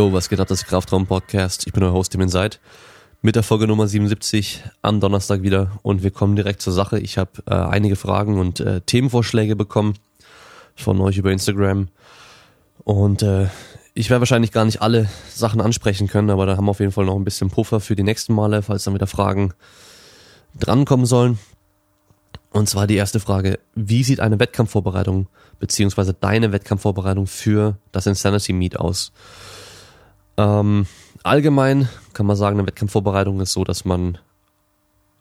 Jo, was geht ab, das Kraftraum-Podcast. Ich bin euer Host, Tim Seid. Mit der Folge Nummer 77 am Donnerstag wieder und wir kommen direkt zur Sache. Ich habe äh, einige Fragen und äh, Themenvorschläge bekommen von euch über Instagram und äh, ich werde wahrscheinlich gar nicht alle Sachen ansprechen können, aber da haben wir auf jeden Fall noch ein bisschen Puffer für die nächsten Male, falls dann wieder Fragen drankommen sollen. Und zwar die erste Frage, wie sieht eine Wettkampfvorbereitung beziehungsweise deine Wettkampfvorbereitung für das Insanity Meet aus? Ähm, allgemein kann man sagen, eine Wettkampfvorbereitung ist so, dass man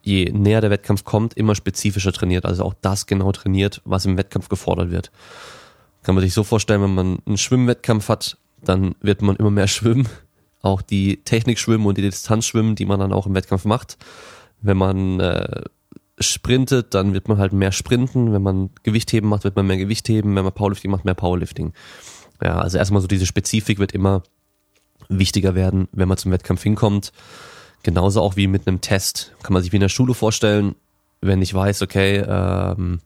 je näher der Wettkampf kommt, immer spezifischer trainiert, also auch das genau trainiert, was im Wettkampf gefordert wird. Kann man sich so vorstellen, wenn man einen Schwimmwettkampf hat, dann wird man immer mehr schwimmen, auch die Technik schwimmen und die Distanz schwimmen, die man dann auch im Wettkampf macht. Wenn man äh, sprintet, dann wird man halt mehr sprinten. Wenn man Gewichtheben macht, wird man mehr Gewichtheben. Wenn man Powerlifting macht, mehr Powerlifting. Ja, also erstmal so diese Spezifik wird immer wichtiger werden, wenn man zum Wettkampf hinkommt. Genauso auch wie mit einem Test. Kann man sich wie in der Schule vorstellen, wenn ich weiß, okay, ähm,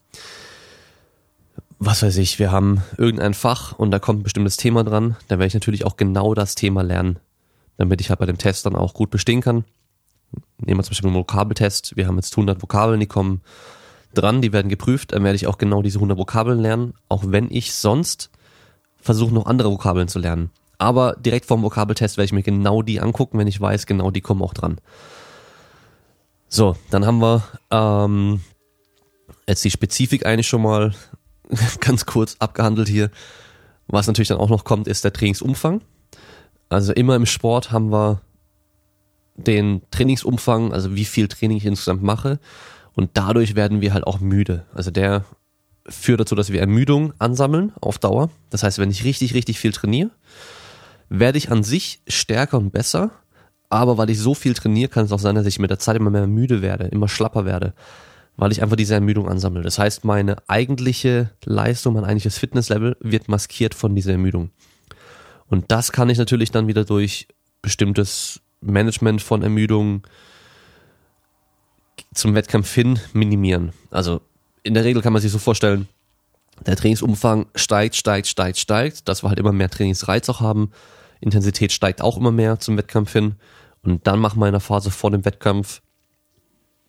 was weiß ich, wir haben irgendein Fach und da kommt ein bestimmtes Thema dran, dann werde ich natürlich auch genau das Thema lernen, damit ich halt bei dem Test dann auch gut bestehen kann. Nehmen wir zum Beispiel einen Vokabeltest. Wir haben jetzt 100 Vokabeln, die kommen dran, die werden geprüft. Dann werde ich auch genau diese 100 Vokabeln lernen, auch wenn ich sonst versuche, noch andere Vokabeln zu lernen. Aber direkt vorm Vokabeltest werde ich mir genau die angucken, wenn ich weiß, genau die kommen auch dran. So, dann haben wir ähm, jetzt die Spezifik eigentlich schon mal ganz kurz abgehandelt hier. Was natürlich dann auch noch kommt, ist der Trainingsumfang. Also immer im Sport haben wir den Trainingsumfang, also wie viel Training ich insgesamt mache. Und dadurch werden wir halt auch müde. Also der führt dazu, dass wir Ermüdung ansammeln auf Dauer. Das heißt, wenn ich richtig, richtig viel trainiere, werde ich an sich stärker und besser. Aber weil ich so viel trainiere, kann es auch sein, dass ich mit der Zeit immer mehr müde werde, immer schlapper werde, weil ich einfach diese Ermüdung ansammle. Das heißt, meine eigentliche Leistung, mein eigentliches Fitnesslevel wird maskiert von dieser Ermüdung. Und das kann ich natürlich dann wieder durch bestimmtes Management von Ermüdung zum Wettkampf hin minimieren. Also in der Regel kann man sich so vorstellen, der Trainingsumfang steigt, steigt, steigt, steigt, dass wir halt immer mehr Trainingsreiz auch haben. Intensität steigt auch immer mehr zum Wettkampf hin. Und dann machen wir in der Phase vor dem Wettkampf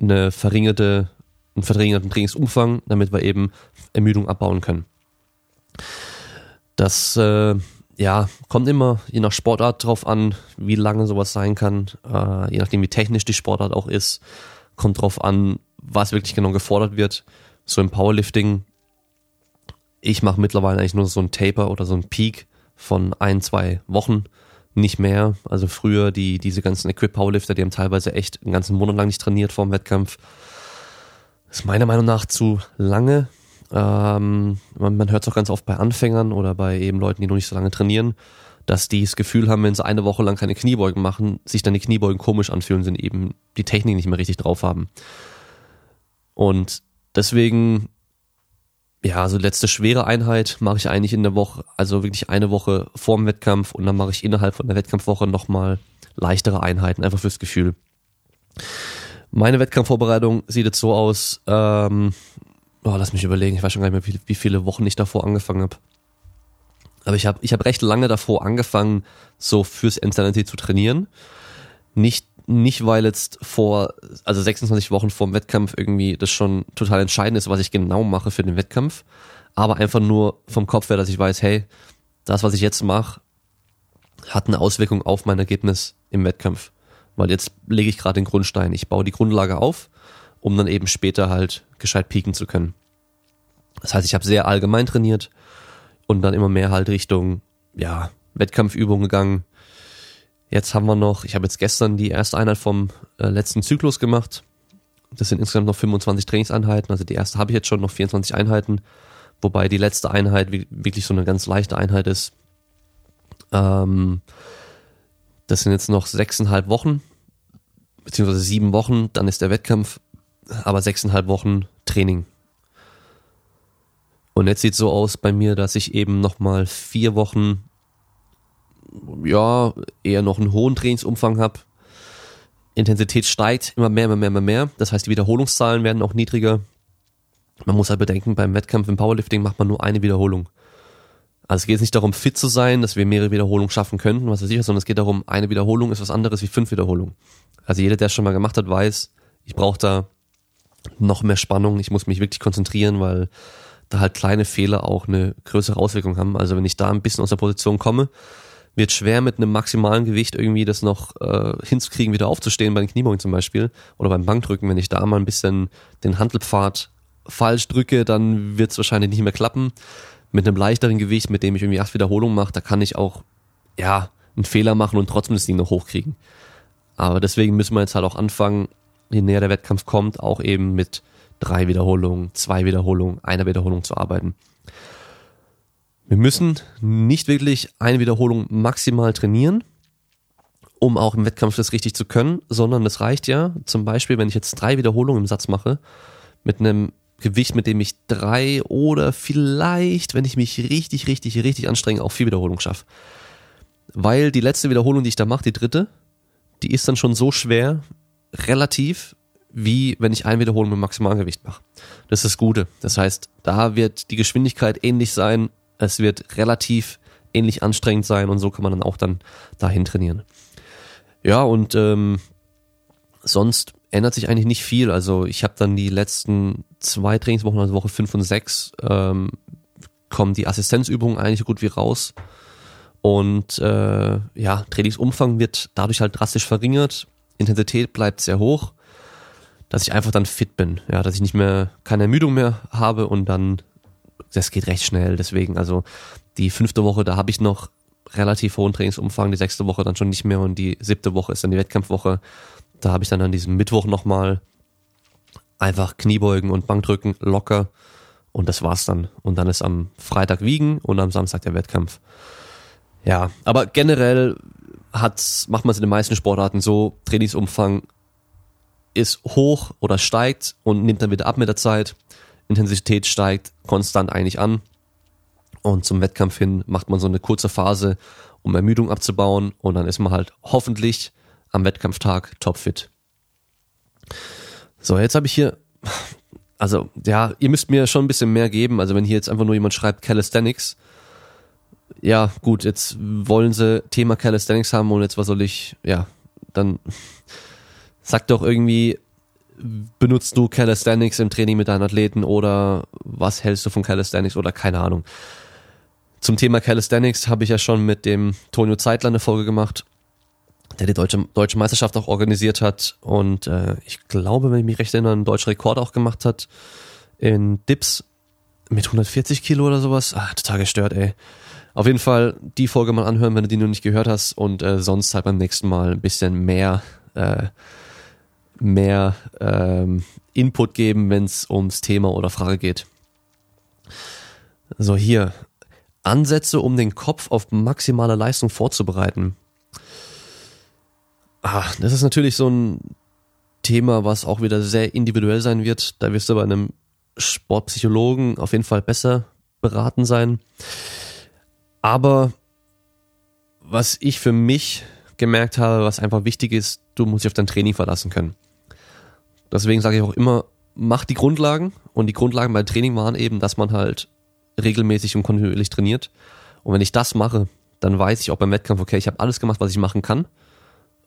eine verringerte, einen verringerten Trainingsumfang, damit wir eben Ermüdung abbauen können. Das äh, ja, kommt immer je nach Sportart drauf an, wie lange sowas sein kann, äh, je nachdem wie technisch die Sportart auch ist, kommt drauf an, was wirklich genau gefordert wird. So im Powerlifting, ich mache mittlerweile eigentlich nur so ein Taper oder so ein Peak von ein, zwei Wochen, nicht mehr. Also früher die, diese ganzen Equip-Powerlifter, die haben teilweise echt einen ganzen Monat lang nicht trainiert vor dem Wettkampf. Das ist meiner Meinung nach zu lange ähm, man, man hört es auch ganz oft bei Anfängern oder bei eben Leuten, die noch nicht so lange trainieren, dass die das Gefühl haben, wenn sie eine Woche lang keine Kniebeugen machen, sich dann die Kniebeugen komisch anfühlen, sind eben die Technik nicht mehr richtig drauf haben. Und deswegen, ja, also letzte schwere Einheit mache ich eigentlich in der Woche, also wirklich eine Woche vorm Wettkampf und dann mache ich innerhalb von der Wettkampfwoche nochmal leichtere Einheiten, einfach fürs Gefühl. Meine Wettkampfvorbereitung sieht jetzt so aus, ähm, oh, lass mich überlegen, ich weiß schon gar nicht mehr, wie, viele Wochen ich davor angefangen habe. Aber ich habe ich hab recht lange davor angefangen, so fürs Insanity zu trainieren. Nicht, nicht weil jetzt vor, also 26 Wochen vor dem Wettkampf irgendwie das schon total entscheidend ist, was ich genau mache für den Wettkampf. Aber einfach nur vom Kopf her, dass ich weiß, hey, das, was ich jetzt mache, hat eine Auswirkung auf mein Ergebnis im Wettkampf. Weil jetzt lege ich gerade den Grundstein. Ich baue die Grundlage auf um dann eben später halt gescheit pieken zu können. Das heißt, ich habe sehr allgemein trainiert und dann immer mehr halt Richtung, ja, Wettkampfübungen gegangen. Jetzt haben wir noch, ich habe jetzt gestern die erste Einheit vom äh, letzten Zyklus gemacht. Das sind insgesamt noch 25 Trainingseinheiten. Also die erste habe ich jetzt schon noch 24 Einheiten, wobei die letzte Einheit wirklich so eine ganz leichte Einheit ist. Ähm, das sind jetzt noch sechseinhalb Wochen, beziehungsweise sieben Wochen, dann ist der Wettkampf aber sechseinhalb Wochen Training. Und jetzt sieht so aus bei mir, dass ich eben nochmal vier Wochen, ja, eher noch einen hohen Trainingsumfang habe. Intensität steigt immer mehr, immer mehr, immer mehr. Das heißt, die Wiederholungszahlen werden auch niedriger. Man muss halt bedenken, beim Wettkampf im Powerlifting macht man nur eine Wiederholung. Also es geht jetzt nicht darum, fit zu sein, dass wir mehrere Wiederholungen schaffen könnten, was weiß ich, sondern es geht darum, eine Wiederholung ist was anderes wie fünf Wiederholungen. Also jeder, der es schon mal gemacht hat, weiß, ich brauche da noch mehr Spannung, ich muss mich wirklich konzentrieren, weil da halt kleine Fehler auch eine größere Auswirkung haben. Also wenn ich da ein bisschen aus der Position komme, wird schwer mit einem maximalen Gewicht irgendwie das noch äh, hinzukriegen, wieder aufzustehen, bei den Kniebeugen zum Beispiel oder beim Bankdrücken. Wenn ich da mal ein bisschen den Handelpfad falsch drücke, dann wird es wahrscheinlich nicht mehr klappen. Mit einem leichteren Gewicht, mit dem ich irgendwie acht Wiederholungen mache, da kann ich auch ja einen Fehler machen und trotzdem das Ding noch hochkriegen. Aber deswegen müssen wir jetzt halt auch anfangen, je näher der Wettkampf kommt, auch eben mit drei Wiederholungen, zwei Wiederholungen, einer Wiederholung zu arbeiten. Wir müssen nicht wirklich eine Wiederholung maximal trainieren, um auch im Wettkampf das richtig zu können, sondern es reicht ja, zum Beispiel, wenn ich jetzt drei Wiederholungen im Satz mache, mit einem Gewicht, mit dem ich drei oder vielleicht, wenn ich mich richtig, richtig, richtig anstrenge, auch vier Wiederholungen schaffe. Weil die letzte Wiederholung, die ich da mache, die dritte, die ist dann schon so schwer, relativ, wie wenn ich eine Wiederholung mit Maximalgewicht mache. Das ist das Gute. Das heißt, da wird die Geschwindigkeit ähnlich sein, es wird relativ ähnlich anstrengend sein und so kann man dann auch dann dahin trainieren. Ja, und ähm, sonst ändert sich eigentlich nicht viel. Also ich habe dann die letzten zwei Trainingswochen, also Woche 5 und 6, ähm, kommen die Assistenzübungen eigentlich so gut wie raus. Und äh, ja, Trainingsumfang wird dadurch halt drastisch verringert. Intensität bleibt sehr hoch, dass ich einfach dann fit bin. Ja, dass ich nicht mehr keine Ermüdung mehr habe und dann das geht recht schnell. Deswegen, also die fünfte Woche, da habe ich noch relativ hohen Trainingsumfang, die sechste Woche dann schon nicht mehr und die siebte Woche ist dann die Wettkampfwoche. Da habe ich dann an diesem Mittwoch nochmal einfach Kniebeugen und Bankdrücken locker und das war's dann. Und dann ist am Freitag Wiegen und am Samstag der Wettkampf. Ja, aber generell hat's, macht man es in den meisten Sportarten so, Trainingsumfang ist hoch oder steigt und nimmt dann wieder ab mit der Zeit. Intensität steigt konstant eigentlich an. Und zum Wettkampf hin macht man so eine kurze Phase, um Ermüdung abzubauen. Und dann ist man halt hoffentlich am Wettkampftag topfit. So, jetzt habe ich hier, also ja, ihr müsst mir schon ein bisschen mehr geben. Also wenn hier jetzt einfach nur jemand schreibt Calisthenics, ja gut, jetzt wollen sie Thema Calisthenics haben und jetzt was soll ich, ja, dann sagt doch irgendwie benutzt du Calisthenics im Training mit deinen Athleten oder was hältst du von Calisthenics oder keine Ahnung. Zum Thema Calisthenics habe ich ja schon mit dem Tonio Zeitler eine Folge gemacht, der die deutsche, deutsche Meisterschaft auch organisiert hat und äh, ich glaube, wenn ich mich recht erinnere, einen deutschen Rekord auch gemacht hat in Dips mit 140 Kilo oder sowas. Ah, total gestört, ey. Auf jeden Fall die Folge mal anhören, wenn du die noch nicht gehört hast und äh, sonst halt beim nächsten Mal ein bisschen mehr äh, mehr ähm, Input geben, wenn es ums Thema oder Frage geht. So hier. Ansätze, um den Kopf auf maximale Leistung vorzubereiten. Ah, das ist natürlich so ein Thema, was auch wieder sehr individuell sein wird. Da wirst du bei einem Sportpsychologen auf jeden Fall besser beraten sein. Aber was ich für mich gemerkt habe, was einfach wichtig ist, du musst dich auf dein Training verlassen können. Deswegen sage ich auch immer, mach die Grundlagen. Und die Grundlagen beim Training waren eben, dass man halt regelmäßig und kontinuierlich trainiert. Und wenn ich das mache, dann weiß ich auch beim Wettkampf, okay, ich habe alles gemacht, was ich machen kann.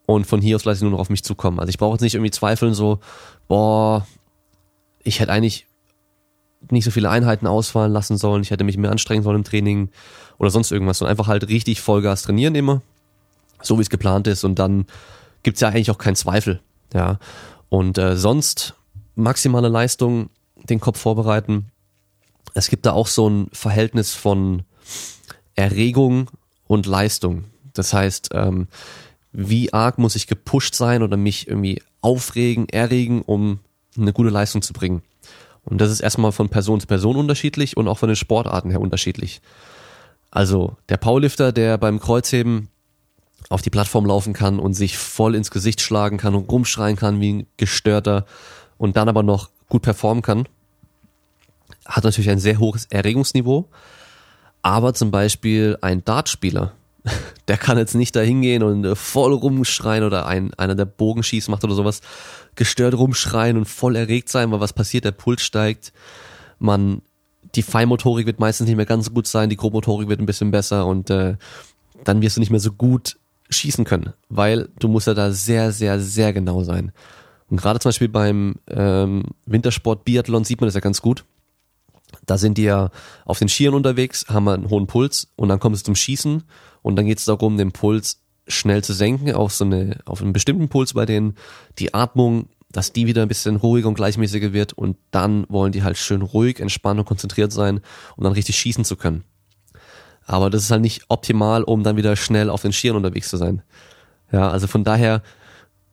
Und von hier aus lasse ich nur noch auf mich zukommen. Also ich brauche jetzt nicht irgendwie zweifeln, so, boah, ich hätte eigentlich nicht so viele Einheiten ausfallen lassen sollen, ich hätte mich mehr anstrengen sollen im Training oder sonst irgendwas. Und einfach halt richtig Vollgas trainieren immer, so wie es geplant ist. Und dann gibt's ja eigentlich auch keinen Zweifel. Ja. Und äh, sonst maximale Leistung, den Kopf vorbereiten. Es gibt da auch so ein Verhältnis von Erregung und Leistung. Das heißt, ähm, wie arg muss ich gepusht sein oder mich irgendwie aufregen, erregen, um eine gute Leistung zu bringen. Und das ist erstmal von Person zu Person unterschiedlich und auch von den Sportarten her unterschiedlich. Also der Powerlifter, der beim Kreuzheben auf die Plattform laufen kann und sich voll ins Gesicht schlagen kann und rumschreien kann wie ein Gestörter und dann aber noch gut performen kann, hat natürlich ein sehr hohes Erregungsniveau. Aber zum Beispiel ein Dartspieler, der kann jetzt nicht da hingehen und äh, voll rumschreien oder ein, einer, der Bogenschieß macht oder sowas, gestört rumschreien und voll erregt sein, weil was passiert, der Puls steigt, man die Feinmotorik wird meistens nicht mehr ganz so gut sein, die Grobmotorik wird ein bisschen besser und äh, dann wirst du nicht mehr so gut schießen können, weil du musst ja da sehr, sehr, sehr genau sein. Und gerade zum Beispiel beim ähm, Wintersport Biathlon sieht man das ja ganz gut. Da sind die ja auf den Skiern unterwegs, haben einen hohen Puls und dann kommt es zum Schießen und dann geht es darum, den Puls schnell zu senken auf so eine, auf einen bestimmten Puls bei denen, die Atmung, dass die wieder ein bisschen ruhiger und gleichmäßiger wird und dann wollen die halt schön ruhig, entspannt und konzentriert sein, um dann richtig schießen zu können. Aber das ist halt nicht optimal, um dann wieder schnell auf den Skiern unterwegs zu sein. Ja, also von daher,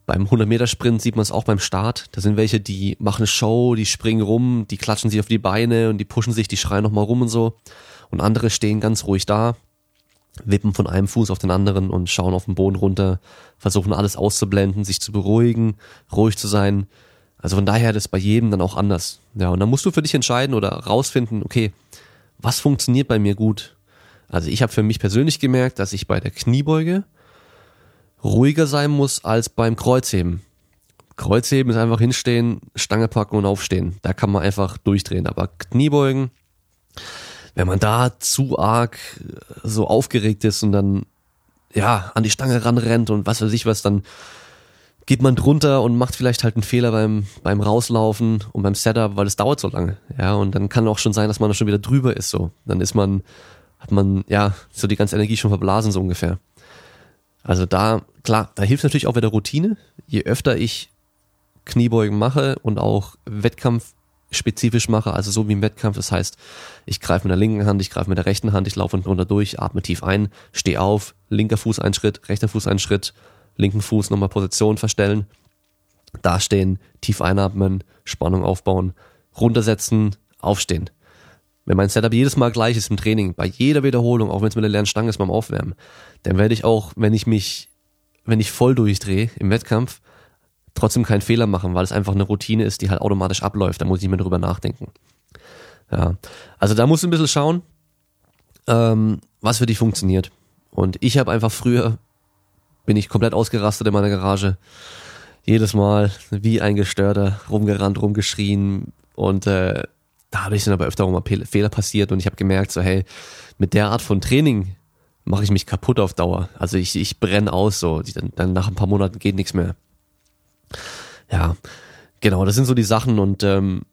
beim 100-Meter-Sprint sieht man es auch beim Start. Da sind welche, die machen Show, die springen rum, die klatschen sich auf die Beine und die pushen sich, die schreien nochmal rum und so. Und andere stehen ganz ruhig da, wippen von einem Fuß auf den anderen und schauen auf den Boden runter, versuchen alles auszublenden, sich zu beruhigen, ruhig zu sein. Also von daher das bei jedem dann auch anders. Ja, und dann musst du für dich entscheiden oder rausfinden, okay, was funktioniert bei mir gut? Also ich habe für mich persönlich gemerkt, dass ich bei der Kniebeuge ruhiger sein muss als beim Kreuzheben. Kreuzheben ist einfach hinstehen, Stange packen und aufstehen. Da kann man einfach durchdrehen. Aber Kniebeugen, wenn man da zu arg so aufgeregt ist und dann ja an die Stange ranrennt und was weiß ich was, dann geht man drunter und macht vielleicht halt einen Fehler beim, beim Rauslaufen und beim Setup, weil es dauert so lange. Ja, und dann kann auch schon sein, dass man schon wieder drüber ist so. Dann ist man hat man ja so die ganze Energie schon verblasen, so ungefähr. Also da, klar, da hilft natürlich auch wieder Routine. Je öfter ich Kniebeugen mache und auch Wettkampf spezifisch mache, also so wie im Wettkampf, das heißt, ich greife mit der linken Hand, ich greife mit der rechten Hand, ich laufe unten runter durch, atme tief ein, stehe auf, linker Fuß ein Schritt, rechter Fuß ein Schritt, linken Fuß nochmal Position verstellen, dastehen, tief einatmen, Spannung aufbauen, runtersetzen, aufstehen. Wenn mein Setup jedes Mal gleich ist im Training, bei jeder Wiederholung, auch wenn es mit der leeren Stange ist beim Aufwärmen, dann werde ich auch, wenn ich mich, wenn ich voll durchdrehe im Wettkampf, trotzdem keinen Fehler machen, weil es einfach eine Routine ist, die halt automatisch abläuft. Da muss ich nicht mehr drüber nachdenken. Ja, also da musst du ein bisschen schauen, ähm, was für dich funktioniert. Und ich habe einfach früher, bin ich komplett ausgerastet in meiner Garage. Jedes Mal wie ein Gestörter rumgerannt, rumgeschrien und äh, dadurch sind aber öfter auch mal Fehler passiert und ich habe gemerkt, so hey, mit der Art von Training mache ich mich kaputt auf Dauer. Also ich, ich brenne aus, so dann, dann nach ein paar Monaten geht nichts mehr. Ja, genau, das sind so die Sachen und ähm,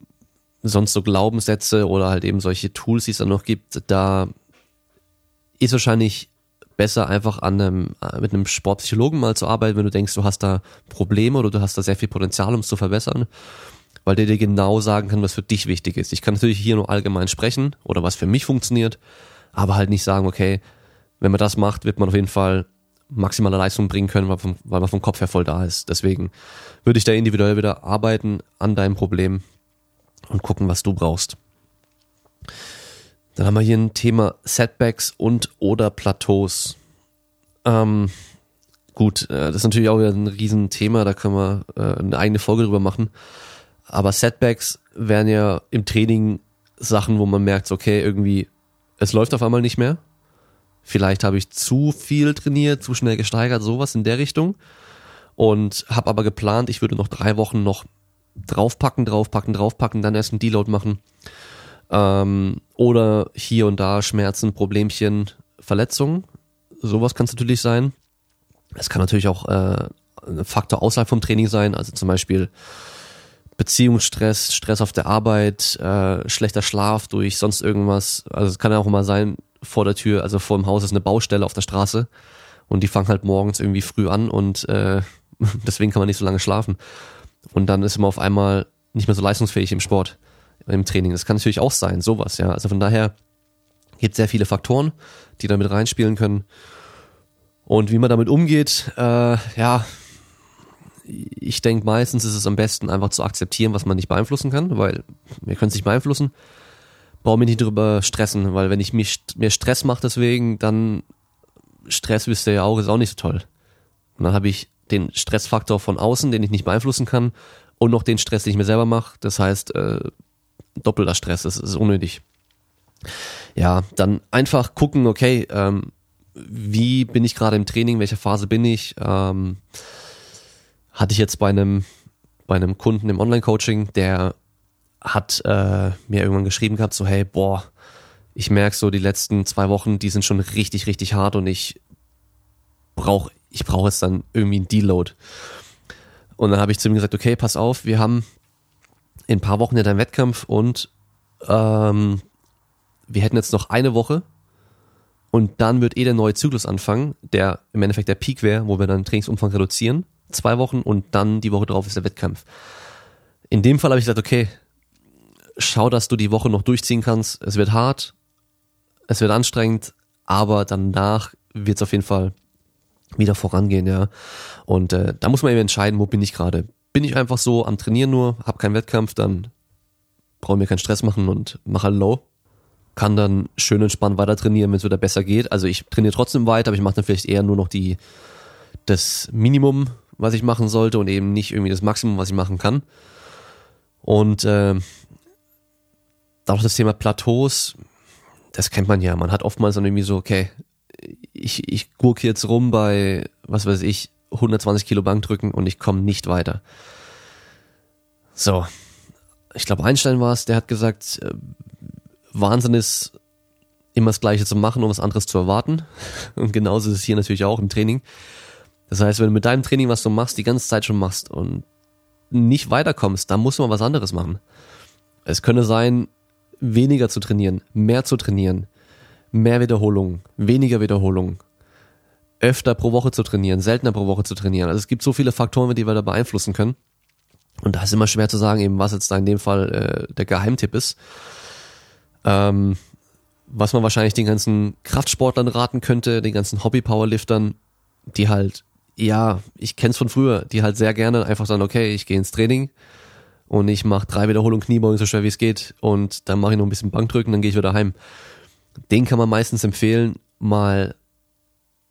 sonst so Glaubenssätze oder halt eben solche Tools, die es dann noch gibt, da ist wahrscheinlich besser einfach an einem, äh, mit einem Sportpsychologen mal zu arbeiten, wenn du denkst, du hast da Probleme oder du hast da sehr viel Potenzial, um es zu verbessern weil der dir genau sagen kann, was für dich wichtig ist. Ich kann natürlich hier nur allgemein sprechen oder was für mich funktioniert, aber halt nicht sagen, okay, wenn man das macht, wird man auf jeden Fall maximale Leistung bringen können, weil, vom, weil man vom Kopf her voll da ist. Deswegen würde ich da individuell wieder arbeiten an deinem Problem und gucken, was du brauchst. Dann haben wir hier ein Thema Setbacks und oder Plateaus. Ähm, gut, äh, das ist natürlich auch wieder ein Riesenthema, da können wir äh, eine eigene Folge drüber machen. Aber Setbacks wären ja im Training Sachen, wo man merkt, okay, irgendwie, es läuft auf einmal nicht mehr. Vielleicht habe ich zu viel trainiert, zu schnell gesteigert, sowas in der Richtung. Und habe aber geplant, ich würde noch drei Wochen noch draufpacken, draufpacken, draufpacken, dann erst einen Deload machen. Ähm, oder hier und da Schmerzen, Problemchen, Verletzungen. Sowas kann es natürlich sein. Es kann natürlich auch äh, ein Faktor außerhalb vom Training sein, also zum Beispiel Beziehungsstress, Stress auf der Arbeit, äh, schlechter Schlaf durch sonst irgendwas. Also es kann ja auch immer sein, vor der Tür, also vor dem Haus ist eine Baustelle auf der Straße und die fangen halt morgens irgendwie früh an und äh, deswegen kann man nicht so lange schlafen. Und dann ist man auf einmal nicht mehr so leistungsfähig im Sport, im Training. Das kann natürlich auch sein, sowas, ja. Also von daher gibt es sehr viele Faktoren, die damit reinspielen können. Und wie man damit umgeht, äh, ja, ich denke, meistens ist es am besten, einfach zu akzeptieren, was man nicht beeinflussen kann, weil wir können es nicht beeinflussen. Brauche mich nicht drüber stressen, weil wenn ich mich, mir Stress mache deswegen, dann Stress, wisst ihr ja auch, ist auch nicht so toll. Und dann habe ich den Stressfaktor von außen, den ich nicht beeinflussen kann, und noch den Stress, den ich mir selber mache. Das heißt, äh, doppelter Stress, das ist unnötig. Ja, dann einfach gucken, okay, ähm, wie bin ich gerade im Training, welcher Phase bin ich, ähm, hatte ich jetzt bei einem, bei einem Kunden im Online-Coaching, der hat äh, mir irgendwann geschrieben gehabt, so hey, boah, ich merke so die letzten zwei Wochen, die sind schon richtig, richtig hart und ich brauche ich brauche jetzt dann irgendwie einen Deload. Und dann habe ich zu ihm gesagt, okay, pass auf, wir haben in ein paar Wochen ja deinen Wettkampf und ähm, wir hätten jetzt noch eine Woche und dann wird eh der neue Zyklus anfangen, der im Endeffekt der Peak wäre, wo wir dann Trainingsumfang reduzieren, zwei Wochen und dann die Woche drauf ist der Wettkampf. In dem Fall habe ich gesagt, okay, schau, dass du die Woche noch durchziehen kannst. Es wird hart, es wird anstrengend, aber danach wird es auf jeden Fall wieder vorangehen, ja. Und äh, da muss man eben entscheiden, wo bin ich gerade. Bin ich einfach so am Trainieren nur, hab keinen Wettkampf, dann brauche mir keinen Stress machen und mache halt low. Kann dann schön entspannt weiter trainieren, wenn es wieder besser geht. Also ich trainiere trotzdem weiter, aber ich mache dann vielleicht eher nur noch die das Minimum, was ich machen sollte und eben nicht irgendwie das Maximum, was ich machen kann. Und äh, auch das Thema Plateaus, das kennt man ja. Man hat oftmals dann irgendwie so, okay, ich, ich gucke jetzt rum bei, was weiß ich, 120 Kilo Bankdrücken und ich komme nicht weiter. So. Ich glaube, Einstein war es, der hat gesagt, äh, Wahnsinn ist, immer das Gleiche zu machen, um was anderes zu erwarten. Und genauso ist es hier natürlich auch im Training. Das heißt, wenn du mit deinem Training, was du machst, die ganze Zeit schon machst und nicht weiterkommst, dann musst du mal was anderes machen. Es könnte sein, weniger zu trainieren, mehr zu trainieren, mehr Wiederholungen, weniger Wiederholungen, öfter pro Woche zu trainieren, seltener pro Woche zu trainieren. Also es gibt so viele Faktoren, die wir da beeinflussen können. Und da ist immer schwer zu sagen, eben was jetzt da in dem Fall äh, der Geheimtipp ist. Ähm, was man wahrscheinlich den ganzen Kraftsportlern raten könnte, den ganzen Hobby-Powerliftern, die halt, ja, ich kenn's von früher, die halt sehr gerne einfach sagen, okay, ich gehe ins Training und ich mache drei Wiederholungen Kniebeugen so schwer wie es geht und dann mache ich noch ein bisschen Bankdrücken, dann gehe ich wieder heim den kann man meistens empfehlen, mal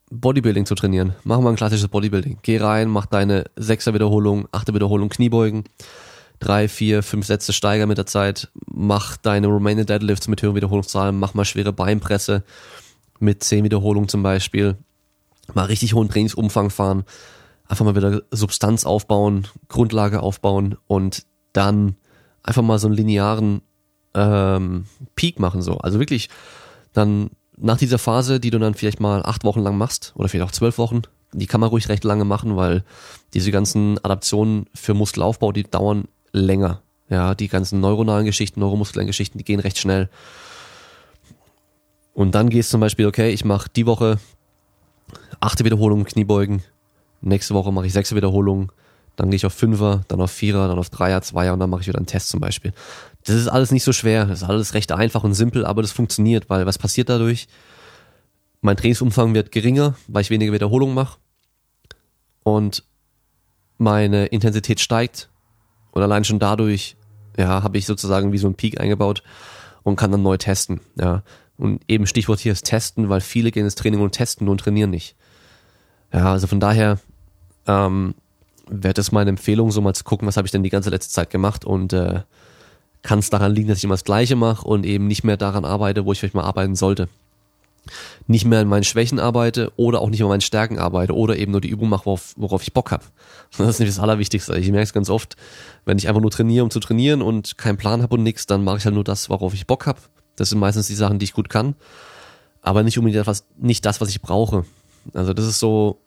Bodybuilding zu trainieren. Mach mal ein klassisches Bodybuilding. Geh rein, mach deine sechser Wiederholung, achte Wiederholung Kniebeugen, drei, vier, fünf Sätze steiger mit der Zeit, mach deine Romanian Deadlifts mit höheren Wiederholungszahlen, mach mal schwere Beinpresse mit zehn Wiederholungen zum Beispiel, mal richtig hohen Trainingsumfang fahren, einfach mal wieder Substanz aufbauen, Grundlage aufbauen und dann einfach mal so einen linearen ähm, Peak machen so. Also wirklich dann nach dieser Phase, die du dann vielleicht mal acht Wochen lang machst oder vielleicht auch zwölf Wochen, die kann man ruhig recht lange machen, weil diese ganzen Adaptionen für Muskelaufbau, die dauern länger. Ja, die ganzen neuronalen Geschichten, neuromuskulären Geschichten, die gehen recht schnell. Und dann gehst zum Beispiel, okay, ich mache die Woche achte Wiederholung Kniebeugen, nächste Woche mache ich sechste Wiederholung, dann gehe ich auf Fünfer, dann auf Vierer, dann auf Dreier, Zweier und dann mache ich wieder einen Test zum Beispiel. Das ist alles nicht so schwer, das ist alles recht einfach und simpel, aber das funktioniert, weil was passiert dadurch? Mein Trainingsumfang wird geringer, weil ich weniger Wiederholungen mache und meine Intensität steigt und allein schon dadurch, ja, habe ich sozusagen wie so ein Peak eingebaut und kann dann neu testen, ja. Und eben Stichwort hier ist testen, weil viele gehen ins Training und testen und trainieren nicht. Ja, also von daher ähm, wäre das meine Empfehlung, so mal zu gucken, was habe ich denn die ganze letzte Zeit gemacht und äh, kann es daran liegen, dass ich immer das Gleiche mache und eben nicht mehr daran arbeite, wo ich vielleicht mal arbeiten sollte. Nicht mehr an meinen Schwächen arbeite oder auch nicht mehr an meinen Stärken arbeite oder eben nur die Übung mache, worauf, worauf ich Bock habe. Das ist nicht das Allerwichtigste. Ich merke es ganz oft, wenn ich einfach nur trainiere, um zu trainieren und keinen Plan habe und nichts, dann mache ich halt nur das, worauf ich Bock habe. Das sind meistens die Sachen, die ich gut kann, aber nicht unbedingt etwas, nicht das, was ich brauche. Also das ist so,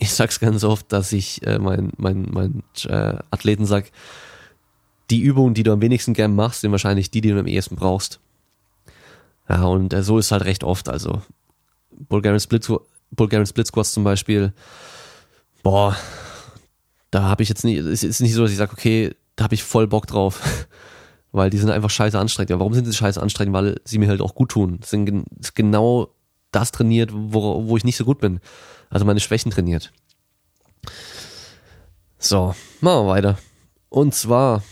ich sag's ganz oft, dass ich äh, mein, mein, mein äh, Athleten sag, die Übungen, die du am wenigsten gern machst, sind wahrscheinlich die, die du am ehesten brauchst. Ja, und äh, so ist halt recht oft. Also Bulgarian Split, Bulgarian Split Squats zum Beispiel, boah, da habe ich jetzt nicht, es ist nicht so, dass ich sage, okay, da habe ich voll Bock drauf. Weil die sind einfach scheiße anstrengend. Ja, warum sind sie scheiße anstrengend? Weil sie mir halt auch gut tun. Das sind genau das trainiert, wo, wo ich nicht so gut bin. Also meine Schwächen trainiert. So, machen wir weiter. Und zwar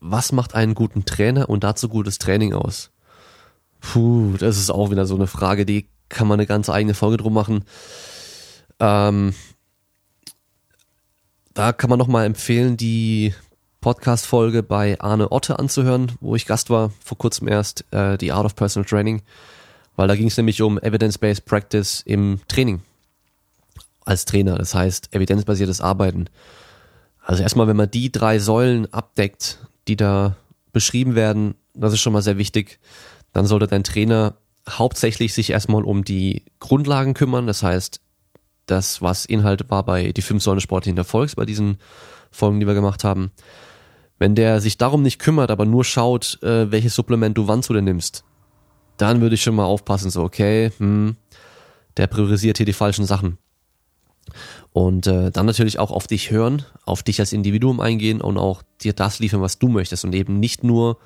was macht einen guten Trainer und dazu gutes Training aus? Puh, das ist auch wieder so eine Frage, die kann man eine ganz eigene Folge drum machen. Ähm, da kann man nochmal empfehlen, die Podcast-Folge bei Arne Otte anzuhören, wo ich Gast war, vor kurzem erst, äh, die Art of Personal Training, weil da ging es nämlich um Evidence-Based Practice im Training als Trainer, das heißt evidenzbasiertes Arbeiten. Also erstmal, wenn man die drei Säulen abdeckt, die da beschrieben werden, das ist schon mal sehr wichtig. Dann sollte dein Trainer hauptsächlich sich erstmal um die Grundlagen kümmern. Das heißt, das, was Inhalt war bei die fünf Säulen sportlichen Erfolgs, bei diesen Folgen, die wir gemacht haben. Wenn der sich darum nicht kümmert, aber nur schaut, äh, welches Supplement du wann zu dir nimmst, dann würde ich schon mal aufpassen, so, okay, hm, der priorisiert hier die falschen Sachen. Und äh, dann natürlich auch auf dich hören, auf dich als Individuum eingehen und auch dir das liefern, was du möchtest und eben nicht nur,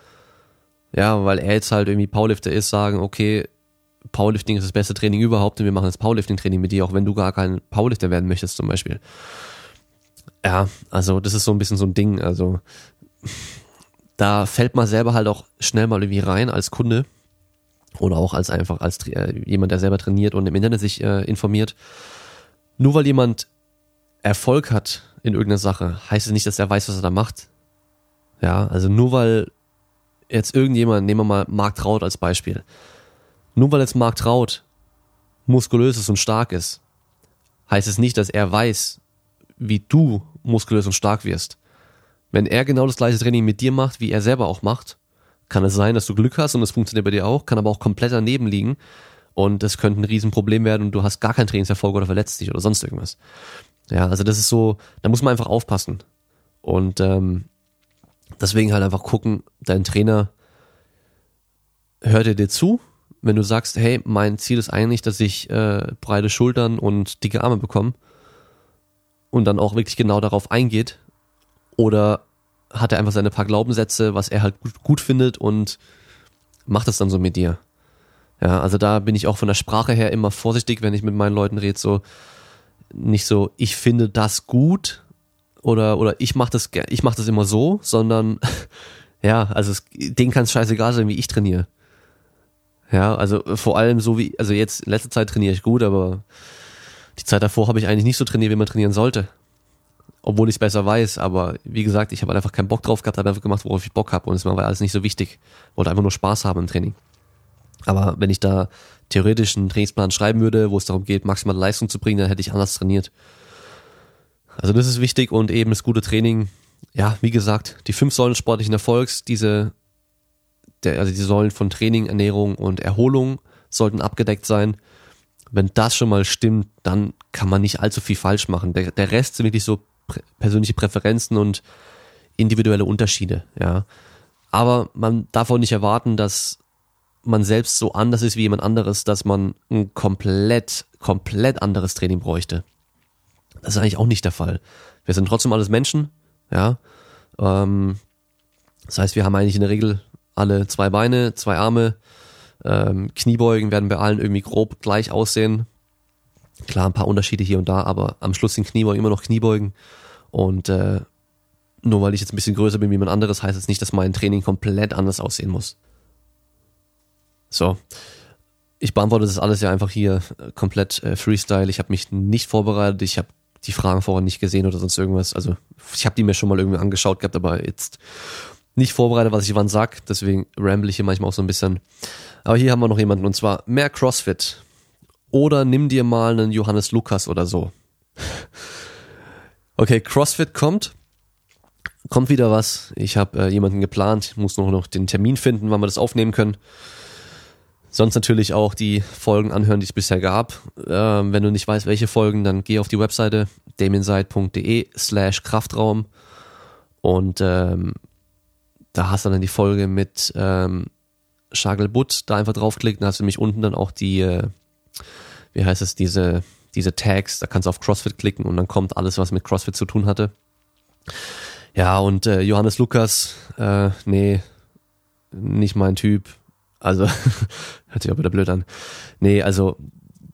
ja, weil er jetzt halt irgendwie Powerlifter ist, sagen, okay, Powerlifting ist das beste Training überhaupt und wir machen das Powerlifting-Training mit dir, auch wenn du gar kein Powerlifter werden möchtest zum Beispiel. Ja, also das ist so ein bisschen so ein Ding, also da fällt man selber halt auch schnell mal irgendwie rein als Kunde oder auch als einfach als äh, jemand, der selber trainiert und im Internet sich äh, informiert. Nur weil jemand Erfolg hat in irgendeiner Sache, heißt es nicht, dass er weiß, was er da macht. Ja, also nur weil jetzt irgendjemand, nehmen wir mal Mark Traut als Beispiel, nur weil jetzt Mark Traut muskulös ist und stark ist, heißt es nicht, dass er weiß, wie du muskulös und stark wirst. Wenn er genau das gleiche Training mit dir macht, wie er selber auch macht, kann es sein, dass du Glück hast und es funktioniert bei dir auch, kann aber auch komplett daneben liegen und es könnte ein Riesenproblem werden und du hast gar keinen Trainingserfolg oder verletzt dich oder sonst irgendwas. Ja, also das ist so, da muss man einfach aufpassen. Und ähm, deswegen halt einfach gucken, dein Trainer hört er dir zu, wenn du sagst, hey, mein Ziel ist eigentlich, dass ich äh, breite Schultern und dicke Arme bekomme und dann auch wirklich genau darauf eingeht oder hat er einfach seine paar Glaubenssätze, was er halt gut, gut findet und macht das dann so mit dir. Ja, also da bin ich auch von der Sprache her immer vorsichtig, wenn ich mit meinen Leuten rede, so nicht so, ich finde das gut oder oder ich mache das ich mache das immer so, sondern ja, also es, denen kann es scheißegal sein, wie ich trainiere. Ja, also vor allem so wie, also jetzt in letzter Zeit trainiere ich gut, aber die Zeit davor habe ich eigentlich nicht so trainiert, wie man trainieren sollte. Obwohl ich es besser weiß, aber wie gesagt, ich habe halt einfach keinen Bock drauf gehabt, habe einfach gemacht, worauf ich Bock habe und es war alles nicht so wichtig. Wollte einfach nur Spaß haben im Training. Aber wenn ich da theoretisch einen Trainingsplan schreiben würde, wo es darum geht, maximale Leistung zu bringen, dann hätte ich anders trainiert. Also das ist wichtig und eben das gute Training. Ja, wie gesagt, die fünf Säulen sportlichen Erfolgs, diese, der, also die Säulen von Training, Ernährung und Erholung sollten abgedeckt sein. Wenn das schon mal stimmt, dann kann man nicht allzu viel falsch machen. Der, der Rest sind wirklich so persönliche Präferenzen und individuelle Unterschiede, ja. Aber man darf auch nicht erwarten, dass man selbst so anders ist wie jemand anderes, dass man ein komplett, komplett anderes Training bräuchte. Das ist eigentlich auch nicht der Fall. Wir sind trotzdem alles Menschen, ja. Ähm, das heißt, wir haben eigentlich in der Regel alle zwei Beine, zwei Arme. Ähm, Kniebeugen werden bei allen irgendwie grob gleich aussehen. Klar, ein paar Unterschiede hier und da, aber am Schluss sind Kniebeugen immer noch Kniebeugen. Und äh, nur weil ich jetzt ein bisschen größer bin wie jemand anderes, heißt es das nicht, dass mein Training komplett anders aussehen muss. So. Ich beantworte das alles ja einfach hier äh, komplett äh, Freestyle. Ich habe mich nicht vorbereitet. Ich habe die Fragen vorher nicht gesehen oder sonst irgendwas. Also ich habe die mir schon mal irgendwie angeschaut gehabt, aber jetzt nicht vorbereitet, was ich wann sag. Deswegen ramble ich hier manchmal auch so ein bisschen. Aber hier haben wir noch jemanden und zwar mehr CrossFit. Oder nimm dir mal einen Johannes Lukas oder so. Okay, CrossFit kommt. Kommt wieder was. Ich habe äh, jemanden geplant, muss noch, noch den Termin finden, wann wir das aufnehmen können. Sonst natürlich auch die Folgen anhören, die es bisher gab. Ähm, wenn du nicht weißt, welche Folgen, dann geh auf die Webseite damienside.de slash Kraftraum und ähm, da hast du dann die Folge mit ähm, Shagel Butt, da einfach draufklicken, da hast du nämlich unten dann auch die, äh, wie heißt es, diese, diese Tags, da kannst du auf CrossFit klicken und dann kommt alles, was mit CrossFit zu tun hatte. Ja, und äh, Johannes Lukas, äh, nee, nicht mein Typ, also, hört sich auch wieder blöd an. Nee, also,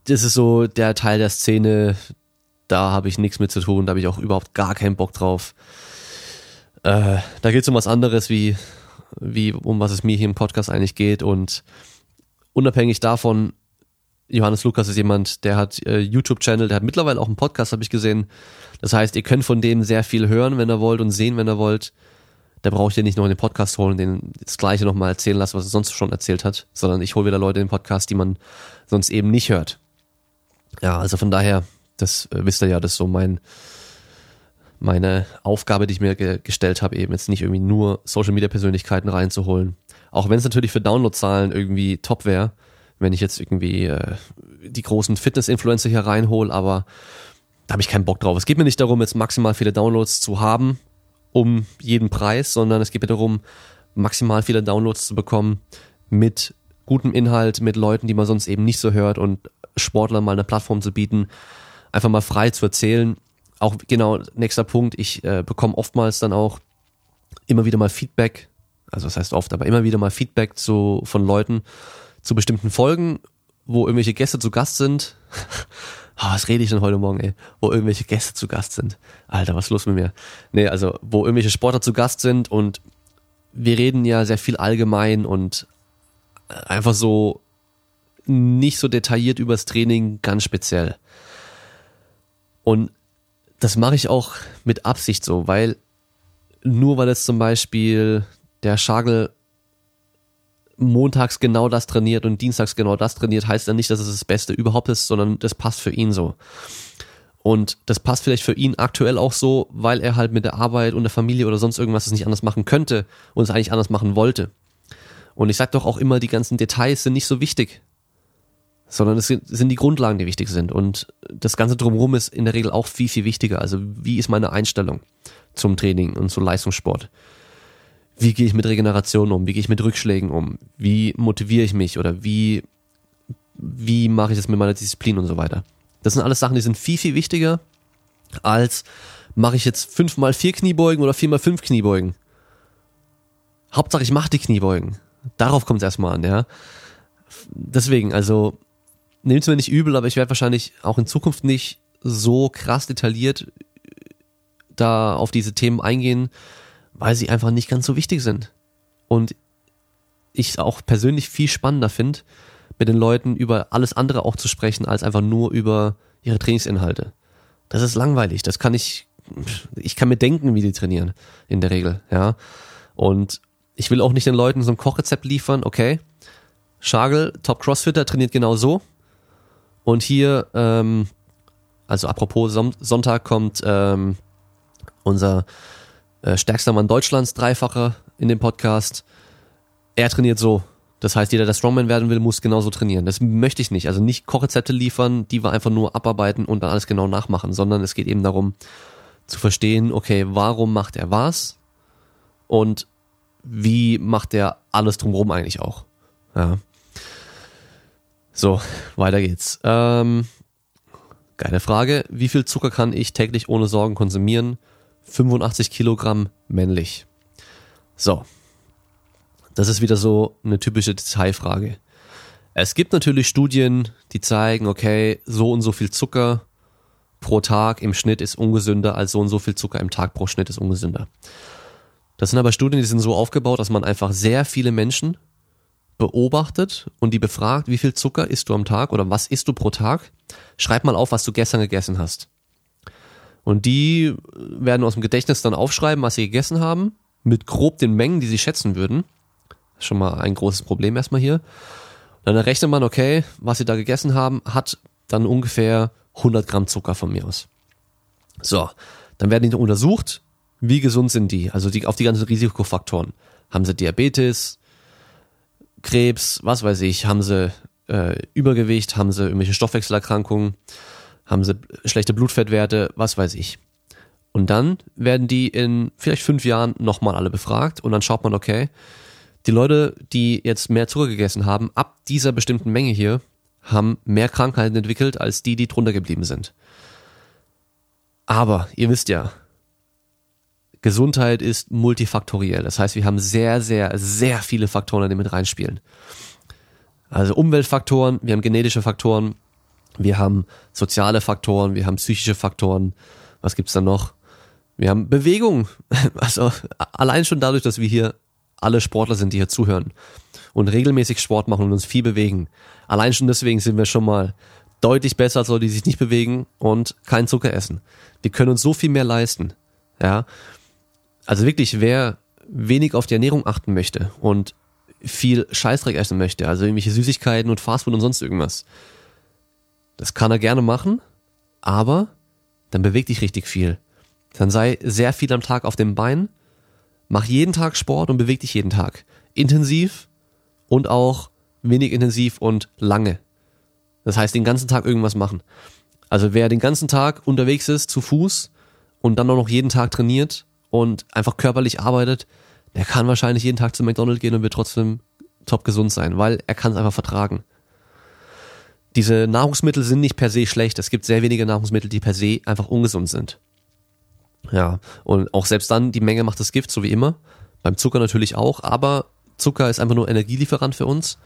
das ist so der Teil der Szene, da habe ich nichts mit zu tun, da habe ich auch überhaupt gar keinen Bock drauf. Äh, da geht es um was anderes, wie, wie um was es mir hier im Podcast eigentlich geht. Und unabhängig davon, Johannes Lukas ist jemand, der hat äh, YouTube-Channel, der hat mittlerweile auch einen Podcast, habe ich gesehen. Das heißt, ihr könnt von dem sehr viel hören, wenn ihr wollt, und sehen, wenn ihr wollt da brauche ich dir nicht noch in den Podcast holen, den das gleiche nochmal erzählen lassen, was er sonst schon erzählt hat, sondern ich hole wieder Leute in den Podcast, die man sonst eben nicht hört. Ja, also von daher, das äh, wisst ihr ja, das ist so mein, meine Aufgabe, die ich mir ge gestellt habe, eben jetzt nicht irgendwie nur Social Media Persönlichkeiten reinzuholen. Auch wenn es natürlich für Downloadzahlen irgendwie top wäre, wenn ich jetzt irgendwie äh, die großen Fitness-Influencer hier reinhole, aber da habe ich keinen Bock drauf. Es geht mir nicht darum, jetzt maximal viele Downloads zu haben, um jeden Preis, sondern es geht mir darum, maximal viele Downloads zu bekommen mit gutem Inhalt, mit Leuten, die man sonst eben nicht so hört und Sportlern mal eine Plattform zu bieten, einfach mal frei zu erzählen. Auch genau, nächster Punkt, ich äh, bekomme oftmals dann auch immer wieder mal Feedback, also das heißt oft, aber immer wieder mal Feedback zu, von Leuten zu bestimmten Folgen, wo irgendwelche Gäste zu Gast sind. oh, was rede ich denn heute Morgen, ey? Wo irgendwelche Gäste zu Gast sind. Alter, was ist los mit mir? Nee, also, wo irgendwelche Sportler zu Gast sind und wir reden ja sehr viel allgemein und einfach so nicht so detailliert übers Training, ganz speziell. Und das mache ich auch mit Absicht so, weil nur weil jetzt zum Beispiel der Schagel montags genau das trainiert und dienstags genau das trainiert, heißt ja nicht, dass es das Beste überhaupt ist, sondern das passt für ihn so. Und das passt vielleicht für ihn aktuell auch so, weil er halt mit der Arbeit und der Familie oder sonst irgendwas es nicht anders machen könnte und es eigentlich anders machen wollte. Und ich sag doch auch immer, die ganzen Details sind nicht so wichtig, sondern es sind, die Grundlagen, die wichtig sind. Und das Ganze drumherum ist in der Regel auch viel, viel wichtiger. Also wie ist meine Einstellung zum Training und zum Leistungssport? Wie gehe ich mit Regeneration um? Wie gehe ich mit Rückschlägen um? Wie motiviere ich mich oder wie, wie mache ich das mit meiner Disziplin und so weiter? Das sind alles Sachen, die sind viel, viel wichtiger als mache ich jetzt fünf mal vier Kniebeugen oder vier mal fünf Kniebeugen. Hauptsache ich mache die Kniebeugen. Darauf kommt es erstmal an, ja. Deswegen, also nehmt es mir nicht übel, aber ich werde wahrscheinlich auch in Zukunft nicht so krass detailliert da auf diese Themen eingehen, weil sie einfach nicht ganz so wichtig sind. Und ich auch persönlich viel spannender finde, mit den Leuten über alles andere auch zu sprechen, als einfach nur über ihre Trainingsinhalte. Das ist langweilig. Das kann ich, ich kann mir denken, wie die trainieren, in der Regel, ja. Und ich will auch nicht den Leuten so ein Kochrezept liefern, okay. Schagel, Top Crossfitter, trainiert genau so. Und hier, ähm, also apropos Sonntag kommt ähm, unser äh, stärkster Mann Deutschlands, Dreifacher in dem Podcast. Er trainiert so. Das heißt, jeder, der Strongman werden will, muss genauso trainieren. Das möchte ich nicht. Also nicht Kochrezepte liefern, die wir einfach nur abarbeiten und dann alles genau nachmachen, sondern es geht eben darum zu verstehen, okay, warum macht er was und wie macht er alles drumherum eigentlich auch. Ja. So, weiter geht's. Ähm, geile Frage. Wie viel Zucker kann ich täglich ohne Sorgen konsumieren? 85 Kilogramm männlich. So. Das ist wieder so eine typische Detailfrage. Es gibt natürlich Studien, die zeigen, okay, so und so viel Zucker pro Tag im Schnitt ist ungesünder als so und so viel Zucker im Tag pro Schnitt ist ungesünder. Das sind aber Studien, die sind so aufgebaut, dass man einfach sehr viele Menschen beobachtet und die befragt, wie viel Zucker isst du am Tag oder was isst du pro Tag? Schreib mal auf, was du gestern gegessen hast. Und die werden aus dem Gedächtnis dann aufschreiben, was sie gegessen haben, mit grob den Mengen, die sie schätzen würden. Schon mal ein großes Problem erstmal hier. Dann errechnet man, okay, was sie da gegessen haben, hat dann ungefähr 100 Gramm Zucker von mir aus. So, dann werden die untersucht, wie gesund sind die, also die, auf die ganzen Risikofaktoren. Haben sie Diabetes, Krebs, was weiß ich, haben sie äh, Übergewicht, haben sie irgendwelche Stoffwechselerkrankungen, haben sie schlechte Blutfettwerte, was weiß ich. Und dann werden die in vielleicht fünf Jahren nochmal alle befragt und dann schaut man, okay, die Leute, die jetzt mehr Zucker gegessen haben, ab dieser bestimmten Menge hier, haben mehr Krankheiten entwickelt als die, die drunter geblieben sind. Aber ihr wisst ja, Gesundheit ist multifaktoriell. Das heißt, wir haben sehr, sehr, sehr viele Faktoren, die mit reinspielen. Also Umweltfaktoren, wir haben genetische Faktoren, wir haben soziale Faktoren, wir haben psychische Faktoren. Was gibt's da noch? Wir haben Bewegung. Also allein schon dadurch, dass wir hier alle Sportler sind, die hier zuhören und regelmäßig Sport machen und uns viel bewegen. Allein schon deswegen sind wir schon mal deutlich besser als Leute, die sich nicht bewegen und keinen Zucker essen. Wir können uns so viel mehr leisten. Ja, also wirklich, wer wenig auf die Ernährung achten möchte und viel Scheißdreck essen möchte, also irgendwelche Süßigkeiten und Fastfood und sonst irgendwas, das kann er gerne machen, aber dann bewegt dich richtig viel. dann sei sehr viel am Tag auf dem Bein, mach jeden Tag Sport und beweg dich jeden Tag. Intensiv und auch wenig intensiv und lange. Das heißt, den ganzen Tag irgendwas machen. Also wer den ganzen Tag unterwegs ist, zu Fuß und dann auch noch jeden Tag trainiert und einfach körperlich arbeitet, der kann wahrscheinlich jeden Tag zu McDonald's gehen und wird trotzdem top gesund sein, weil er kann es einfach vertragen. Diese Nahrungsmittel sind nicht per se schlecht. Es gibt sehr wenige Nahrungsmittel, die per se einfach ungesund sind. Ja, und auch selbst dann, die Menge macht das Gift, so wie immer. Beim Zucker natürlich auch, aber Zucker ist einfach nur Energielieferant für uns.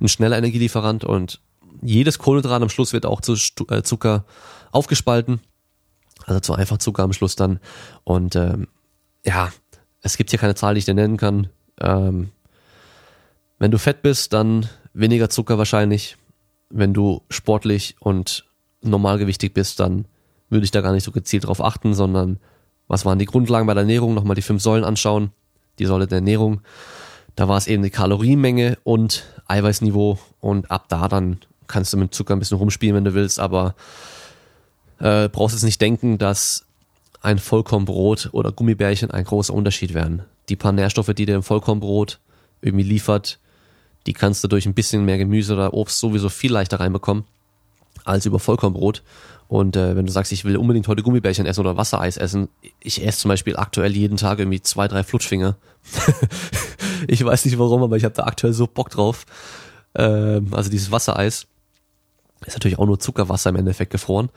Ein schneller Energielieferant und jedes Kohlenhydrat am Schluss wird auch zu äh, Zucker aufgespalten. Also zu einfach Zucker am Schluss dann. Und ähm, ja, es gibt hier keine Zahl, die ich dir nennen kann. Ähm, wenn du fett bist, dann weniger Zucker wahrscheinlich. Wenn du sportlich und normalgewichtig bist, dann würde ich da gar nicht so gezielt drauf achten, sondern was waren die Grundlagen bei der Ernährung? Nochmal die fünf Säulen anschauen. Die Säule der Ernährung. Da war es eben die Kalorienmenge und Eiweißniveau und ab da dann kannst du mit Zucker ein bisschen rumspielen, wenn du willst, aber äh, brauchst jetzt nicht denken, dass ein Vollkornbrot oder Gummibärchen ein großer Unterschied wären. Die paar Nährstoffe, die dir ein Vollkornbrot irgendwie liefert, die kannst du durch ein bisschen mehr Gemüse oder Obst sowieso viel leichter reinbekommen als über Vollkornbrot. Und äh, wenn du sagst, ich will unbedingt heute Gummibärchen essen oder Wassereis essen, ich esse zum Beispiel aktuell jeden Tag irgendwie zwei, drei Flutschfinger. ich weiß nicht warum, aber ich habe da aktuell so Bock drauf. Ähm, also dieses Wassereis ist natürlich auch nur Zuckerwasser im Endeffekt gefroren.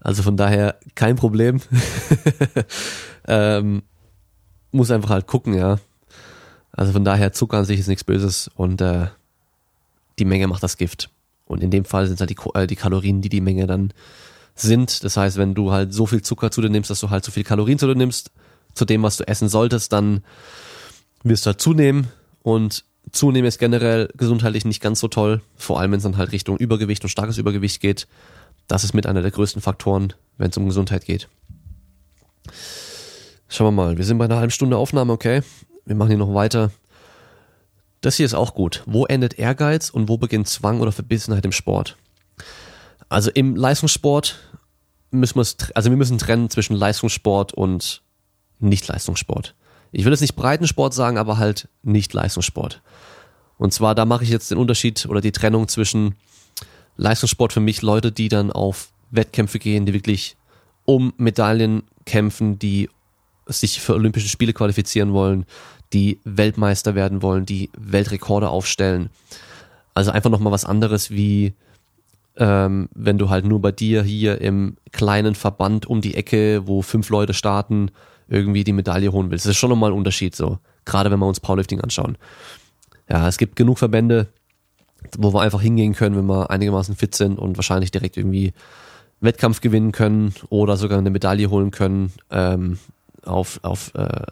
Also von daher kein Problem. ähm, muss einfach halt gucken, ja. Also von daher Zucker an sich ist nichts Böses und äh, die Menge macht das Gift. Und in dem Fall sind es halt die, äh, die Kalorien, die die Menge dann sind. Das heißt, wenn du halt so viel Zucker zu dir nimmst, dass du halt so viel Kalorien zu dir nimmst, zu dem, was du essen solltest, dann wirst du halt zunehmen und zunehmen ist generell gesundheitlich nicht ganz so toll, vor allem wenn es dann halt Richtung Übergewicht und starkes Übergewicht geht. Das ist mit einer der größten Faktoren, wenn es um Gesundheit geht. Schauen wir mal, wir sind bei einer halben Stunde Aufnahme, okay? Wir machen hier noch weiter. Das hier ist auch gut. Wo endet Ehrgeiz und wo beginnt Zwang oder Verbissenheit im Sport? Also im Leistungssport müssen wir es, also wir müssen trennen zwischen Leistungssport und Nicht-Leistungssport. Ich will jetzt nicht Breitensport sagen, aber halt Nicht-Leistungssport. Und zwar, da mache ich jetzt den Unterschied oder die Trennung zwischen Leistungssport für mich, Leute, die dann auf Wettkämpfe gehen, die wirklich um Medaillen kämpfen, die sich für Olympische Spiele qualifizieren wollen, die Weltmeister werden wollen, die Weltrekorde aufstellen. Also einfach nochmal was anderes wie ähm, wenn du halt nur bei dir hier im kleinen Verband um die Ecke, wo fünf Leute starten, irgendwie die Medaille holen willst. Das ist schon nochmal ein Unterschied so. Gerade wenn wir uns Powerlifting anschauen. Ja, es gibt genug Verbände, wo wir einfach hingehen können, wenn wir einigermaßen fit sind und wahrscheinlich direkt irgendwie Wettkampf gewinnen können oder sogar eine Medaille holen können ähm, auf, auf äh,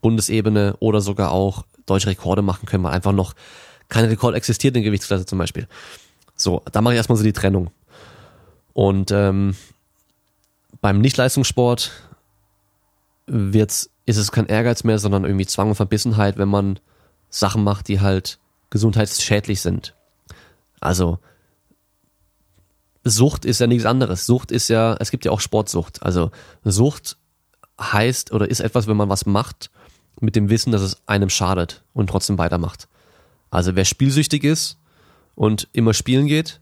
Bundesebene oder sogar auch deutsche Rekorde machen können, weil einfach noch kein Rekord existiert in Gewichtsklasse zum Beispiel. So, da mache ich erstmal so die Trennung. Und ähm, beim Nichtleistungssport wird's, ist es kein Ehrgeiz mehr, sondern irgendwie Zwang und Verbissenheit, wenn man Sachen macht, die halt gesundheitsschädlich sind. Also Sucht ist ja nichts anderes. Sucht ist ja, es gibt ja auch Sportsucht. Also Sucht heißt oder ist etwas, wenn man was macht mit dem Wissen, dass es einem schadet und trotzdem weitermacht. Also wer spielsüchtig ist, und immer spielen geht,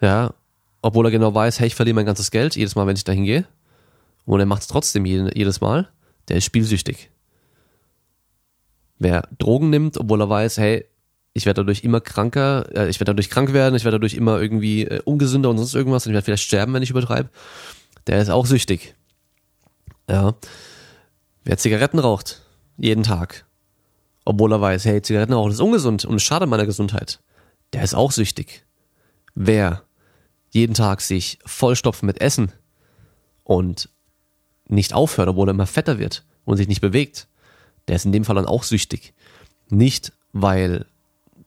ja, obwohl er genau weiß, hey, ich verliere mein ganzes Geld jedes Mal, wenn ich da hingehe, und er macht es trotzdem jedes Mal, der ist spielsüchtig. Wer Drogen nimmt, obwohl er weiß, hey, ich werde dadurch immer kranker, äh, ich werde dadurch krank werden, ich werde dadurch immer irgendwie äh, ungesünder und sonst irgendwas und ich werde vielleicht sterben, wenn ich übertreibe, der ist auch süchtig. Ja. Wer Zigaretten raucht, jeden Tag, obwohl er weiß, hey, Zigaretten rauchen ist ungesund und es schadet meiner Gesundheit, der ist auch süchtig. Wer jeden Tag sich vollstopft mit Essen und nicht aufhört, obwohl er immer fetter wird und sich nicht bewegt, der ist in dem Fall dann auch süchtig. Nicht, weil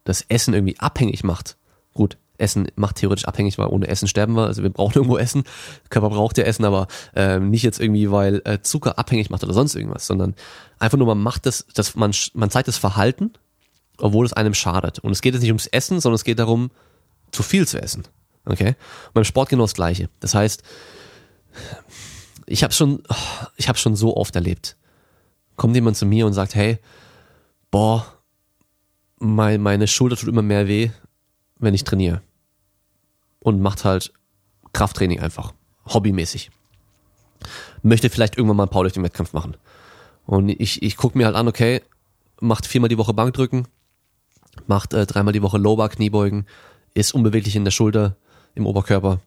das Essen irgendwie abhängig macht. Gut, Essen macht theoretisch abhängig, weil ohne Essen sterben wir. Also wir brauchen irgendwo Essen. Körper braucht ja Essen, aber äh, nicht jetzt irgendwie, weil äh, Zucker abhängig macht oder sonst irgendwas, sondern einfach nur man macht das, dass man man zeigt das Verhalten obwohl es einem schadet. Und es geht jetzt nicht ums Essen, sondern es geht darum, zu viel zu essen. Okay? Und beim Sport genau das Gleiche. Das heißt, ich habe schon ich habe schon so oft erlebt. Kommt jemand zu mir und sagt, hey, boah, mein, meine Schulter tut immer mehr weh, wenn ich trainiere. Und macht halt Krafttraining einfach, hobbymäßig. Möchte vielleicht irgendwann mal einen Powerlifting-Wettkampf machen. Und ich, ich gucke mir halt an, okay, macht viermal die Woche Bankdrücken, macht äh, dreimal die Woche Lower Kniebeugen, ist unbeweglich in der Schulter, im Oberkörper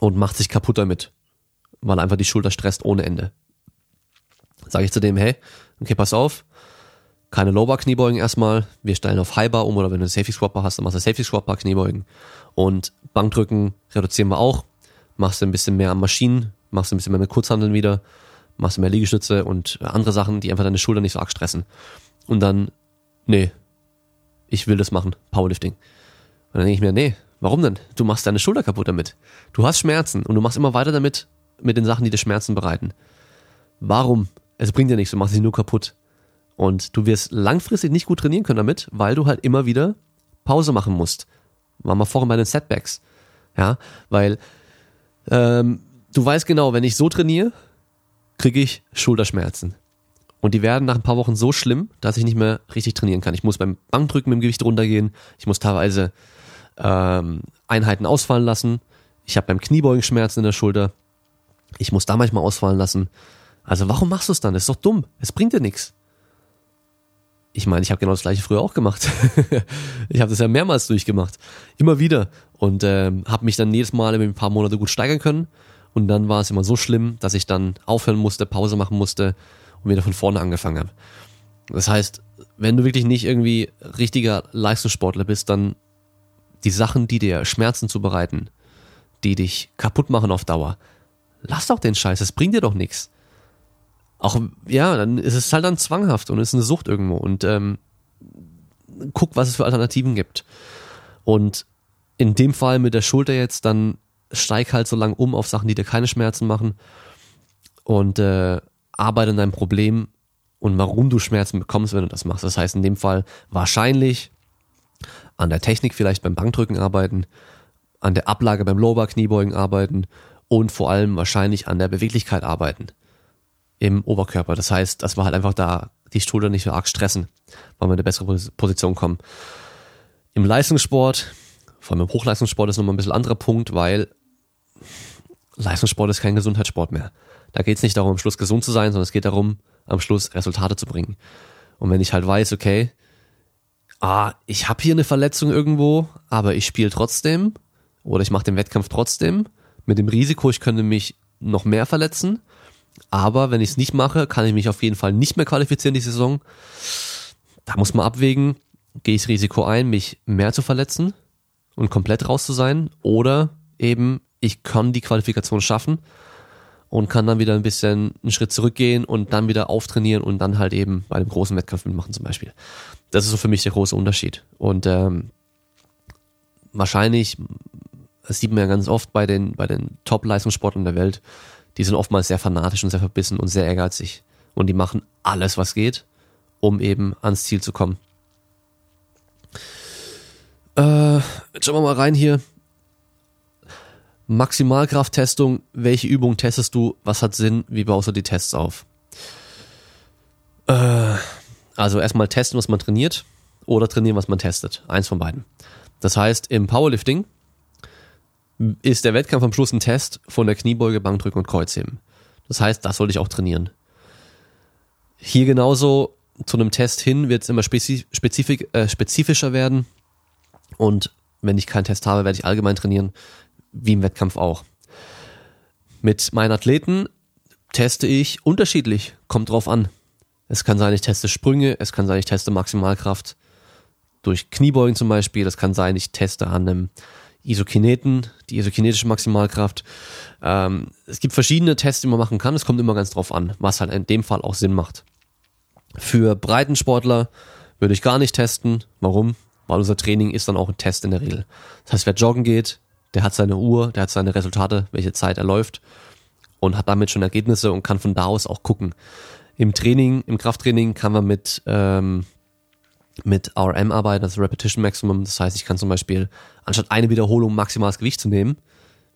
und macht sich kaputt damit, weil einfach die Schulter stresst ohne Ende. Sage ich zu dem, hey, okay, pass auf, keine Lower Kniebeugen erstmal, wir stellen auf High Bar um oder wenn du einen Safety Squat Bar hast, dann machst du Safety Squat Bar Kniebeugen und Bankdrücken reduzieren wir auch, machst du ein bisschen mehr an Maschinen, machst du ein bisschen mehr mit Kurzhandeln wieder, machst du mehr Liegestütze und andere Sachen, die einfach deine Schulter nicht so arg stressen. Und dann, nee, ich will das machen, Powerlifting. Und dann denke ich mir, nee, warum denn? Du machst deine Schulter kaputt damit. Du hast Schmerzen und du machst immer weiter damit, mit den Sachen, die dir Schmerzen bereiten. Warum? Es bringt dir nichts, du machst sie nur kaputt. Und du wirst langfristig nicht gut trainieren können damit, weil du halt immer wieder Pause machen musst. Waren wir vorhin bei den Setbacks. Ja, weil ähm, du weißt genau, wenn ich so trainiere, kriege ich Schulterschmerzen. Und die werden nach ein paar Wochen so schlimm, dass ich nicht mehr richtig trainieren kann. Ich muss beim Bankdrücken mit dem Gewicht runtergehen. Ich muss teilweise ähm, Einheiten ausfallen lassen. Ich habe beim Kniebeugen Schmerzen in der Schulter. Ich muss da manchmal ausfallen lassen. Also warum machst du es dann? Das ist doch dumm. Es bringt dir nichts. Ich meine, ich habe genau das gleiche früher auch gemacht. ich habe das ja mehrmals durchgemacht. Immer wieder. Und ähm, habe mich dann jedes Mal in ein paar Monate gut steigern können. Und dann war es immer so schlimm, dass ich dann aufhören musste, Pause machen musste und wieder von vorne angefangen habe. Das heißt, wenn du wirklich nicht irgendwie richtiger Leistungssportler bist, dann die Sachen, die dir Schmerzen zubereiten, die dich kaputt machen auf Dauer, lass doch den Scheiß, das bringt dir doch nichts. Auch, ja, dann ist es halt dann zwanghaft und ist eine Sucht irgendwo und ähm, guck, was es für Alternativen gibt. Und in dem Fall mit der Schulter jetzt, dann steig halt so lang um auf Sachen, die dir keine Schmerzen machen und äh, arbeite an deinem Problem und warum du Schmerzen bekommst, wenn du das machst. Das heißt in dem Fall wahrscheinlich an der Technik vielleicht beim Bankdrücken arbeiten, an der Ablage beim Lower Kniebeugen arbeiten und vor allem wahrscheinlich an der Beweglichkeit arbeiten im Oberkörper. Das heißt, dass wir halt einfach da die Schulter nicht so arg stressen, weil wir in eine bessere Position kommen. Im Leistungssport, vor allem im Hochleistungssport ist nochmal ein bisschen anderer Punkt, weil Leistungssport ist kein Gesundheitssport mehr. Da geht es nicht darum, am Schluss gesund zu sein, sondern es geht darum, am Schluss Resultate zu bringen. Und wenn ich halt weiß, okay, ah, ich habe hier eine Verletzung irgendwo, aber ich spiele trotzdem oder ich mache den Wettkampf trotzdem, mit dem Risiko, ich könnte mich noch mehr verletzen, aber wenn ich es nicht mache, kann ich mich auf jeden Fall nicht mehr qualifizieren die Saison. Da muss man abwägen, gehe ich das Risiko ein, mich mehr zu verletzen und komplett raus zu sein oder eben ich kann die Qualifikation schaffen und kann dann wieder ein bisschen einen Schritt zurückgehen und dann wieder auftrainieren und dann halt eben bei einem großen Wettkampf mitmachen zum Beispiel. Das ist so für mich der große Unterschied. Und ähm, wahrscheinlich, das sieht man ja ganz oft bei den, bei den Top-Leistungssportlern der Welt, die sind oftmals sehr fanatisch und sehr verbissen und sehr ehrgeizig. Und die machen alles, was geht, um eben ans Ziel zu kommen. Äh, jetzt schauen wir mal rein hier. Maximalkrafttestung, welche Übung testest du, was hat Sinn, wie baust du die Tests auf? Äh, also erstmal testen, was man trainiert oder trainieren, was man testet. Eins von beiden. Das heißt, im Powerlifting ist der Wettkampf am Schluss ein Test von der Kniebeuge, Bankdrücken und Kreuzheben. Das heißt, das sollte ich auch trainieren. Hier genauso zu einem Test hin wird es immer spezif äh, spezifischer werden. Und wenn ich keinen Test habe, werde ich allgemein trainieren wie im Wettkampf auch. Mit meinen Athleten teste ich unterschiedlich, kommt drauf an. Es kann sein, ich teste Sprünge, es kann sein, ich teste Maximalkraft durch Kniebeugen zum Beispiel, es kann sein, ich teste an einem Isokineten, die isokinetische Maximalkraft. Ähm, es gibt verschiedene Tests, die man machen kann, es kommt immer ganz drauf an, was halt in dem Fall auch Sinn macht. Für Breitensportler würde ich gar nicht testen. Warum? Weil unser Training ist dann auch ein Test in der Regel. Das heißt, wer joggen geht, der hat seine Uhr, der hat seine Resultate, welche Zeit er läuft und hat damit schon Ergebnisse und kann von da aus auch gucken. Im Training, im Krafttraining kann man mit, ähm, mit RM arbeiten, also Repetition Maximum. Das heißt, ich kann zum Beispiel anstatt eine Wiederholung maximales Gewicht zu nehmen,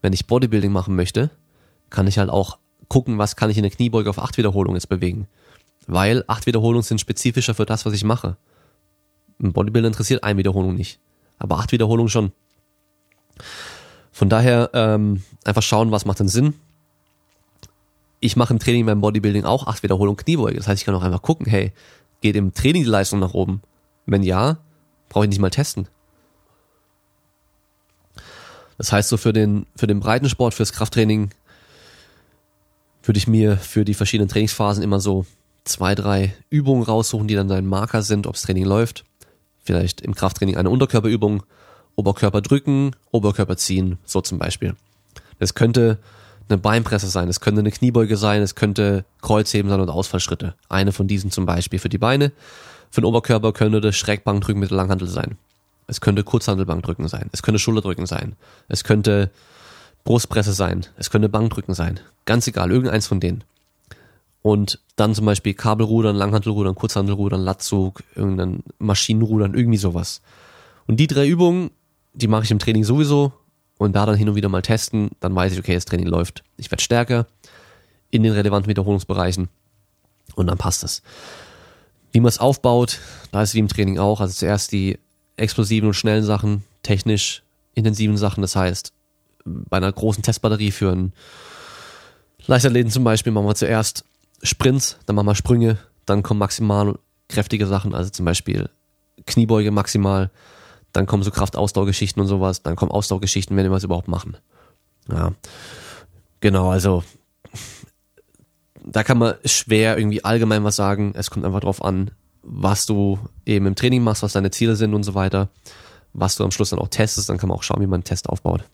wenn ich Bodybuilding machen möchte, kann ich halt auch gucken, was kann ich in der Kniebeuge auf acht Wiederholungen jetzt bewegen. Weil acht Wiederholungen sind spezifischer für das, was ich mache. Ein Bodybuilder interessiert eine Wiederholung nicht. Aber acht Wiederholungen schon. Von daher ähm, einfach schauen, was macht denn Sinn. Ich mache im Training beim Bodybuilding auch acht Wiederholungen Kniebeuge. Das heißt, ich kann auch einfach gucken, hey, geht im Training die Leistung nach oben? Wenn ja, brauche ich nicht mal testen. Das heißt, so für den, für den Breitensport, fürs Krafttraining würde ich mir für die verschiedenen Trainingsphasen immer so zwei, drei Übungen raussuchen, die dann dein Marker sind, ob's Training läuft. Vielleicht im Krafttraining eine Unterkörperübung, Oberkörper drücken, Oberkörper ziehen, so zum Beispiel. Das könnte eine Beinpresse sein, es könnte eine Kniebeuge sein, es könnte Kreuzheben sein und Ausfallschritte. Eine von diesen zum Beispiel für die Beine. Für den Oberkörper könnte das Schrägbankdrücken mit Langhandel sein. Es könnte Kurzhandelbankdrücken sein. Es könnte Schulterdrücken sein. Es könnte Brustpresse sein. Es könnte Bankdrücken sein. Ganz egal, irgendeins von denen. Und dann zum Beispiel Kabelrudern, Langhantelrudern, Kurzhandelrudern, Latzug, irgendein Maschinenrudern, irgendwie sowas. Und die drei Übungen, die mache ich im Training sowieso und da dann hin und wieder mal testen, dann weiß ich, okay, das Training läuft. Ich werde stärker in den relevanten Wiederholungsbereichen und dann passt es. Wie man es aufbaut, da ist es wie im Training auch. Also zuerst die explosiven und schnellen Sachen, technisch intensiven Sachen. Das heißt, bei einer großen Testbatterie für einen Leichtathleten zum Beispiel machen wir zuerst Sprints, dann machen wir Sprünge, dann kommen maximal kräftige Sachen, also zum Beispiel Kniebeuge maximal, dann kommen so Kraftausdauergeschichten und sowas, dann kommen Ausdauergeschichten, wenn wir es überhaupt machen. Ja, genau, also da kann man schwer irgendwie allgemein was sagen. Es kommt einfach drauf an, was du eben im Training machst, was deine Ziele sind und so weiter. Was du am Schluss dann auch testest, dann kann man auch schauen, wie man einen Test aufbaut.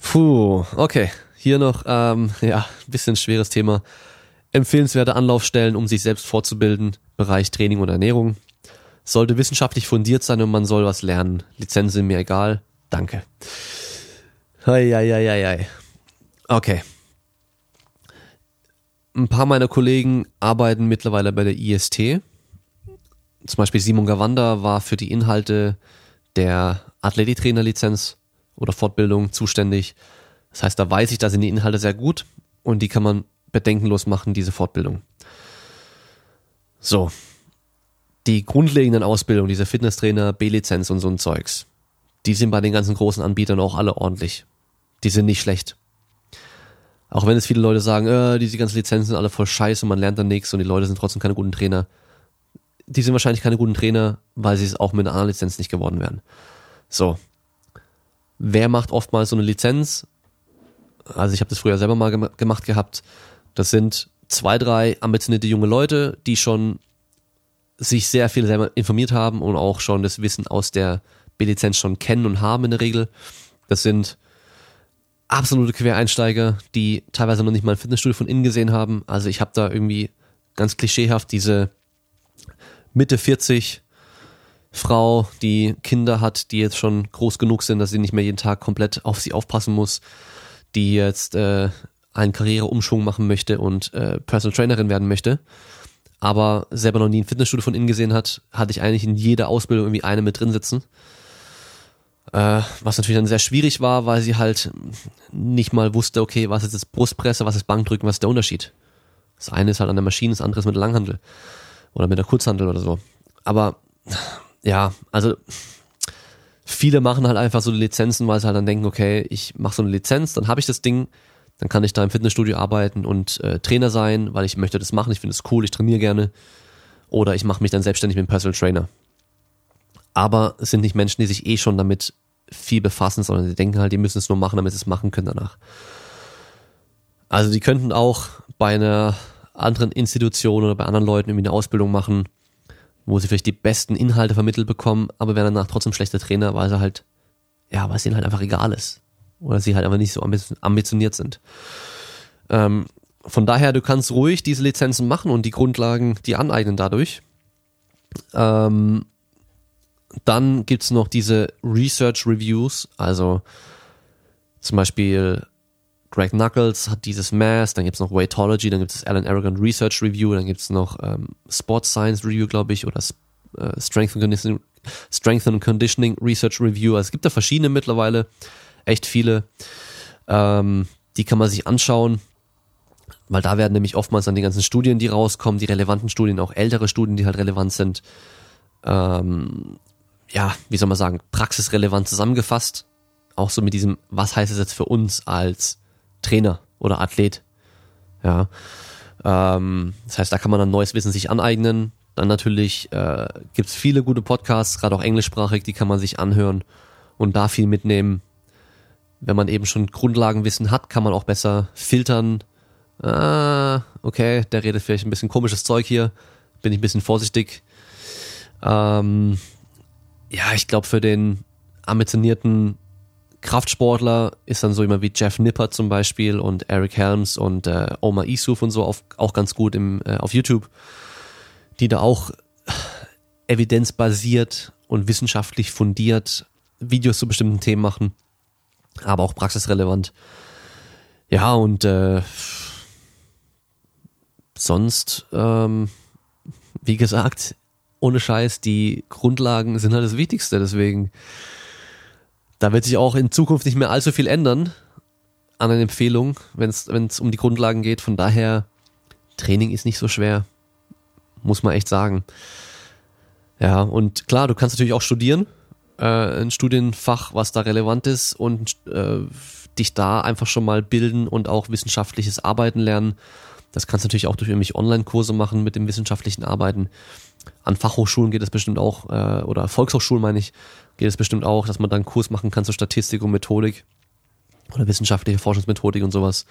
Puh, okay. Hier noch, ähm, ja, ein bisschen schweres Thema. Empfehlenswerte Anlaufstellen, um sich selbst fortzubilden, Bereich Training und Ernährung. Sollte wissenschaftlich fundiert sein und man soll was lernen. Lizenzen mir egal. Danke. Eieieiei. Okay. Ein paar meiner Kollegen arbeiten mittlerweile bei der IST. Zum Beispiel Simon Gawanda war für die Inhalte der Athletiktrainer-Lizenz oder Fortbildung zuständig. Das heißt, da weiß ich, da sind die Inhalte sehr gut und die kann man bedenkenlos machen, diese Fortbildung. So. Die grundlegenden Ausbildungen, diese Fitnesstrainer, B-Lizenz und so ein Zeugs, die sind bei den ganzen großen Anbietern auch alle ordentlich. Die sind nicht schlecht. Auch wenn es viele Leute sagen, äh, diese ganzen Lizenzen sind alle voll scheiße, man lernt dann nichts und die Leute sind trotzdem keine guten Trainer. Die sind wahrscheinlich keine guten Trainer, weil sie es auch mit einer anderen Lizenz nicht geworden wären. So, wer macht oftmals so eine Lizenz? Also ich habe das früher selber mal gem gemacht gehabt. Das sind zwei, drei ambitionierte junge Leute, die schon sich sehr viel selber informiert haben und auch schon das Wissen aus der B-Lizenz schon kennen und haben in der Regel. Das sind absolute Quereinsteiger, die teilweise noch nicht mal ein Fitnessstudio von innen gesehen haben. Also ich habe da irgendwie ganz klischeehaft diese Mitte 40 Frau, die Kinder hat, die jetzt schon groß genug sind, dass sie nicht mehr jeden Tag komplett auf sie aufpassen muss, die jetzt äh, einen Karriereumschwung machen möchte und äh, Personal Trainerin werden möchte, aber selber noch nie ein Fitnessstudio von innen gesehen hat, hatte ich eigentlich in jeder Ausbildung irgendwie eine mit drin sitzen. Äh, was natürlich dann sehr schwierig war, weil sie halt nicht mal wusste, okay, was ist jetzt Brustpresse, was ist Bankdrücken, was ist der Unterschied. Das eine ist halt an der Maschine, das andere ist mit der Langhandel oder mit der Kurzhandel oder so. Aber ja, also viele machen halt einfach so Lizenzen, weil sie halt dann denken, okay, ich mache so eine Lizenz, dann habe ich das Ding, dann kann ich da im Fitnessstudio arbeiten und äh, Trainer sein, weil ich möchte das machen, ich finde es cool, ich trainiere gerne. Oder ich mache mich dann selbstständig mit einem Personal Trainer. Aber es sind nicht Menschen, die sich eh schon damit viel befassen, sondern die denken halt, die müssen es nur machen, damit sie es machen können danach. Also die könnten auch bei einer anderen Institution oder bei anderen Leuten irgendwie eine Ausbildung machen, wo sie vielleicht die besten Inhalte vermittelt bekommen, aber werden danach trotzdem schlechte Trainer, weil sie halt, ja, weil es ihnen halt einfach egal ist. Oder sie halt einfach nicht so ambitioniert sind. Ähm, von daher, du kannst ruhig diese Lizenzen machen und die Grundlagen die aneignen dadurch. Ähm, dann gibt's noch diese Research Reviews, also zum Beispiel Greg Knuckles hat dieses Mass, dann gibt's noch Weightology, dann gibt es Alan Aragon Research Review, dann gibt's noch ähm, Sports Science Review, glaube ich, oder äh, Strength, and Conditioning, Strength and Conditioning Research Review. Also es gibt da verschiedene mittlerweile, echt viele. Ähm, Die kann man sich anschauen, weil da werden nämlich oftmals dann die ganzen Studien, die rauskommen, die relevanten Studien, auch ältere Studien, die halt relevant sind, ähm, ja, wie soll man sagen, praxisrelevant zusammengefasst. Auch so mit diesem, was heißt es jetzt für uns als Trainer oder Athlet? Ja. Ähm, das heißt, da kann man dann neues Wissen sich aneignen. Dann natürlich äh, gibt es viele gute Podcasts, gerade auch englischsprachig, die kann man sich anhören und da viel mitnehmen. Wenn man eben schon Grundlagenwissen hat, kann man auch besser filtern. Ah, okay, der redet vielleicht ein bisschen komisches Zeug hier. Bin ich ein bisschen vorsichtig. Ähm, ja, ich glaube, für den ambitionierten Kraftsportler ist dann so immer wie Jeff Nipper zum Beispiel und Eric Helms und äh, Omar Isuf und so auf, auch ganz gut im, äh, auf YouTube die da auch evidenzbasiert und wissenschaftlich fundiert Videos zu bestimmten Themen machen, aber auch praxisrelevant. Ja, und äh, sonst, ähm, wie gesagt, ohne Scheiß, die Grundlagen sind halt das Wichtigste. Deswegen, da wird sich auch in Zukunft nicht mehr allzu viel ändern an den Empfehlungen, wenn es um die Grundlagen geht. Von daher, Training ist nicht so schwer muss man echt sagen. Ja, und klar, du kannst natürlich auch studieren, äh, ein Studienfach, was da relevant ist und äh, dich da einfach schon mal bilden und auch wissenschaftliches Arbeiten lernen. Das kannst du natürlich auch durch irgendwelche Online-Kurse machen mit dem wissenschaftlichen Arbeiten. An Fachhochschulen geht es bestimmt auch, äh, oder Volkshochschulen meine ich, geht es bestimmt auch, dass man da einen Kurs machen kann zur Statistik und Methodik oder wissenschaftliche Forschungsmethodik und sowas.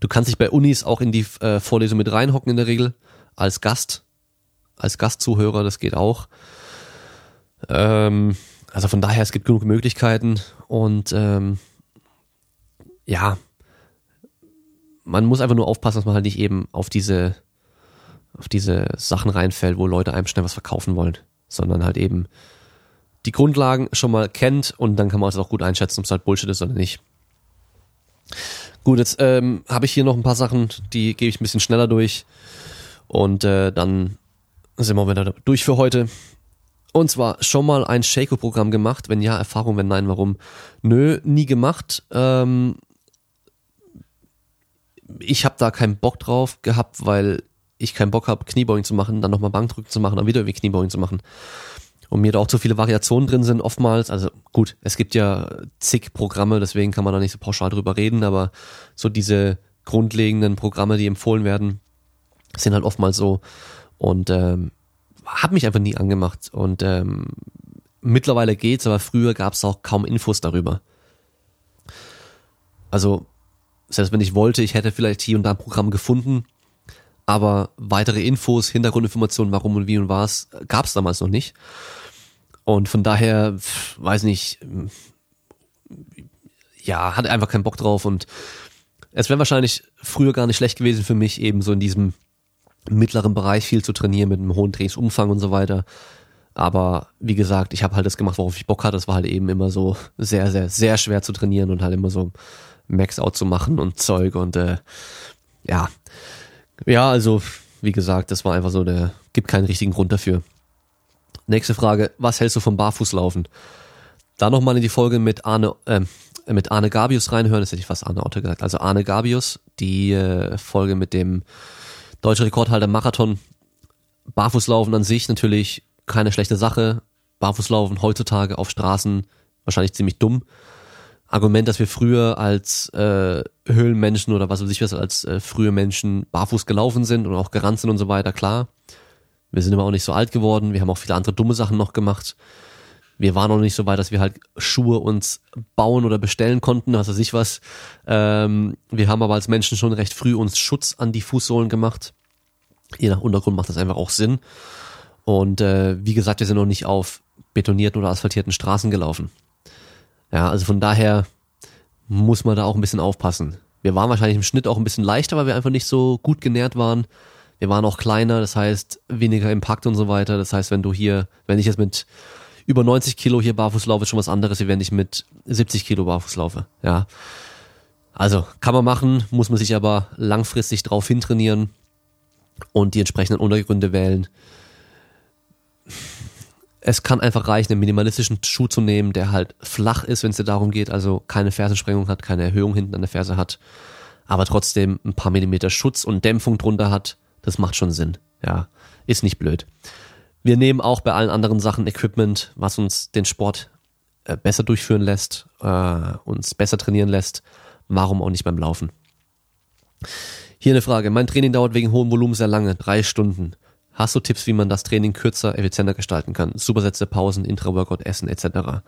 Du kannst dich bei Unis auch in die äh, Vorlesung mit reinhocken in der Regel als Gast als Gastzuhörer, das geht auch. Ähm, also von daher, es gibt genug Möglichkeiten und ähm, ja, man muss einfach nur aufpassen, dass man halt nicht eben auf diese, auf diese Sachen reinfällt, wo Leute einem schnell was verkaufen wollen, sondern halt eben die Grundlagen schon mal kennt und dann kann man es auch gut einschätzen, ob es halt Bullshit ist oder nicht. Gut, jetzt ähm, habe ich hier noch ein paar Sachen, die gebe ich ein bisschen schneller durch und äh, dann sind wir wieder durch für heute. Und zwar schon mal ein Shaco-Programm gemacht. Wenn ja, Erfahrung, wenn nein, warum? Nö, nie gemacht. Ähm, ich habe da keinen Bock drauf gehabt, weil ich keinen Bock habe, Kniebeugen zu machen, dann nochmal Bankdrücken zu machen, dann wieder irgendwie Kniebeugen zu machen. Und mir da auch zu viele Variationen drin sind oftmals. Also gut, es gibt ja zig Programme, deswegen kann man da nicht so pauschal drüber reden, aber so diese grundlegenden Programme, die empfohlen werden, sind halt oftmals so, und ähm, habe mich einfach nie angemacht. Und ähm, mittlerweile geht's, aber früher gab es auch kaum Infos darüber. Also, selbst wenn ich wollte, ich hätte vielleicht hier und da ein Programm gefunden, aber weitere Infos, Hintergrundinformationen, warum und wie und was, gab es damals noch nicht. Und von daher, weiß nicht, ja, hatte einfach keinen Bock drauf und es wäre wahrscheinlich früher gar nicht schlecht gewesen für mich, eben so in diesem mittleren Bereich viel zu trainieren mit einem hohen Trainingsumfang und so weiter. Aber wie gesagt, ich habe halt das gemacht, worauf ich Bock hatte. Das war halt eben immer so sehr, sehr, sehr schwer zu trainieren und halt immer so Max-Out zu machen und Zeug und äh, ja. Ja, also wie gesagt, das war einfach so, der gibt keinen richtigen Grund dafür. Nächste Frage, was hältst du vom Barfußlaufen? Da nochmal in die Folge mit Arne, äh, mit Arne Gabius reinhören, das hätte ich fast Arne Otto gesagt. Also Arne Gabius, die äh, Folge mit dem Deutscher Rekordhalter Marathon. Barfußlaufen an sich natürlich keine schlechte Sache. Barfußlaufen heutzutage auf Straßen wahrscheinlich ziemlich dumm. Argument, dass wir früher als äh, Höhlenmenschen oder was weiß ich was, als äh, frühe Menschen barfuß gelaufen sind und auch gerannt sind und so weiter, klar. Wir sind immer auch nicht so alt geworden, wir haben auch viele andere dumme Sachen noch gemacht. Wir waren noch nicht so weit, dass wir halt Schuhe uns bauen oder bestellen konnten, was weiß ich was. Ähm, wir haben aber als Menschen schon recht früh uns Schutz an die Fußsohlen gemacht. Je nach Untergrund macht das einfach auch Sinn. Und äh, wie gesagt, wir sind noch nicht auf betonierten oder asphaltierten Straßen gelaufen. Ja, also von daher muss man da auch ein bisschen aufpassen. Wir waren wahrscheinlich im Schnitt auch ein bisschen leichter, weil wir einfach nicht so gut genährt waren. Wir waren auch kleiner, das heißt weniger Impact und so weiter. Das heißt, wenn du hier, wenn ich jetzt mit über 90 Kilo hier barfuß laufe, ist schon was anderes, wie wenn ich mit 70 Kilo barfuß laufe. Ja. Also kann man machen, muss man sich aber langfristig drauf hintrainieren und die entsprechenden Untergründe wählen. Es kann einfach reichen, einen minimalistischen Schuh zu nehmen, der halt flach ist, wenn es dir darum geht, also keine Fersensprengung hat, keine Erhöhung hinten an der Ferse hat. aber trotzdem ein paar Millimeter Schutz und Dämpfung drunter hat, das macht schon Sinn. Ja, ist nicht blöd. Wir nehmen auch bei allen anderen Sachen Equipment, was uns den Sport äh, besser durchführen lässt, äh, uns besser trainieren lässt. Warum auch nicht beim Laufen? Hier eine Frage. Mein Training dauert wegen hohem Volumen sehr lange, drei Stunden. Hast du Tipps, wie man das Training kürzer, effizienter gestalten kann? Supersätze, Pausen, Intra-Workout, Essen etc.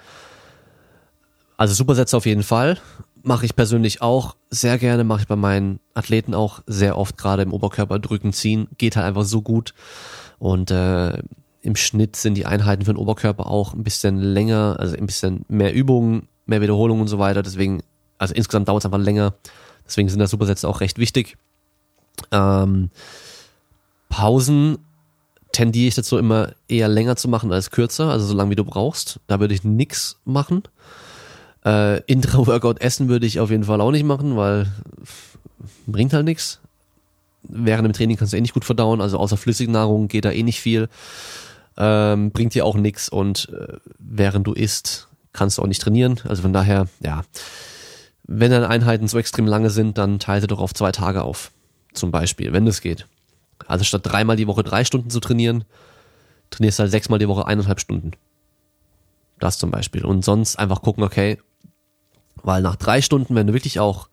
Also Supersätze auf jeden Fall. Mache ich persönlich auch sehr gerne, mache ich bei meinen Athleten auch sehr oft, gerade im Oberkörper drücken, ziehen. Geht halt einfach so gut. Und äh, im Schnitt sind die Einheiten für den Oberkörper auch ein bisschen länger, also ein bisschen mehr Übungen, mehr Wiederholungen und so weiter. Deswegen, also insgesamt dauert es einfach länger. Deswegen sind da Supersätze auch recht wichtig. Ähm, Pausen tendiere ich dazu immer eher länger zu machen als kürzer, also so lange wie du brauchst. Da würde ich nix machen. Äh, Intra-Workout essen würde ich auf jeden Fall auch nicht machen, weil bringt halt nichts. Während dem Training kannst du eh nicht gut verdauen, also außer Flüssignahrung geht da eh nicht viel. Ähm, bringt dir auch nichts und äh, während du isst, kannst du auch nicht trainieren. Also von daher, ja, wenn deine Einheiten so extrem lange sind, dann teile sie doch auf zwei Tage auf. Zum Beispiel, wenn das geht. Also statt dreimal die Woche drei Stunden zu trainieren, trainierst du halt sechsmal die Woche eineinhalb Stunden. Das zum Beispiel. Und sonst einfach gucken, okay, weil nach drei Stunden, wenn du wirklich auch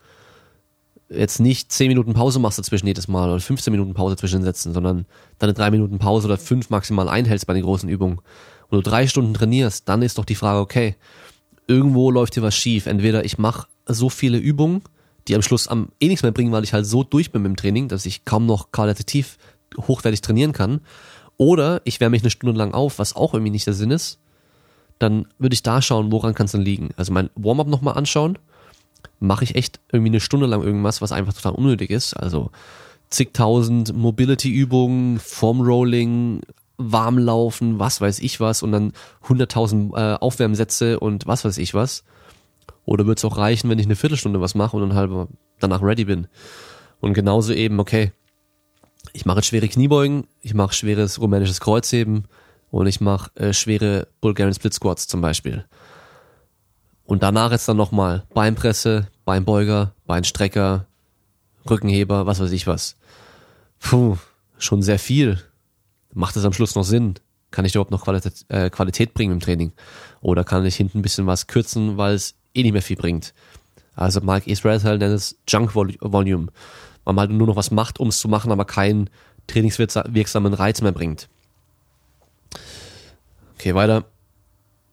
jetzt nicht zehn Minuten Pause machst dazwischen jedes Mal oder 15 Minuten Pause zwischen den Sätzen, sondern deine drei Minuten Pause oder fünf maximal einhältst bei den großen Übungen und du drei Stunden trainierst, dann ist doch die Frage, okay, irgendwo läuft hier was schief. Entweder ich mache so viele Übungen, die am Schluss am eh nichts mehr bringen, weil ich halt so durch bin mit dem Training, dass ich kaum noch qualitativ hochwertig trainieren kann. Oder ich wärme mich eine Stunde lang auf, was auch irgendwie nicht der Sinn ist. Dann würde ich da schauen, woran kann es denn liegen. Also mein Warm-up nochmal anschauen. Mache ich echt irgendwie eine Stunde lang irgendwas, was einfach total unnötig ist. Also zigtausend Mobility-Übungen, Formrolling, Warmlaufen, was weiß ich was und dann hunderttausend äh, Aufwärmsätze und was weiß ich was. Oder wird es auch reichen, wenn ich eine Viertelstunde was mache und dann halb danach ready bin? Und genauso eben, okay, ich mache jetzt schwere Kniebeugen, ich mache schweres rumänisches Kreuzheben und ich mache äh, schwere Bulgarian Split Squats zum Beispiel. Und danach jetzt dann nochmal Beinpresse, Beinbeuger, Beinstrecker, Rückenheber, was weiß ich was. Puh, schon sehr viel. Macht es am Schluss noch Sinn? Kann ich überhaupt noch Qualität, äh, Qualität bringen im Training? Oder kann ich hinten ein bisschen was kürzen, weil es eh nicht mehr viel bringt? Also Mike Israel nennt es Junk Volume. Man halt nur noch was macht, um es zu machen, aber keinen trainingswirksamen Reiz mehr bringt. Okay, weiter.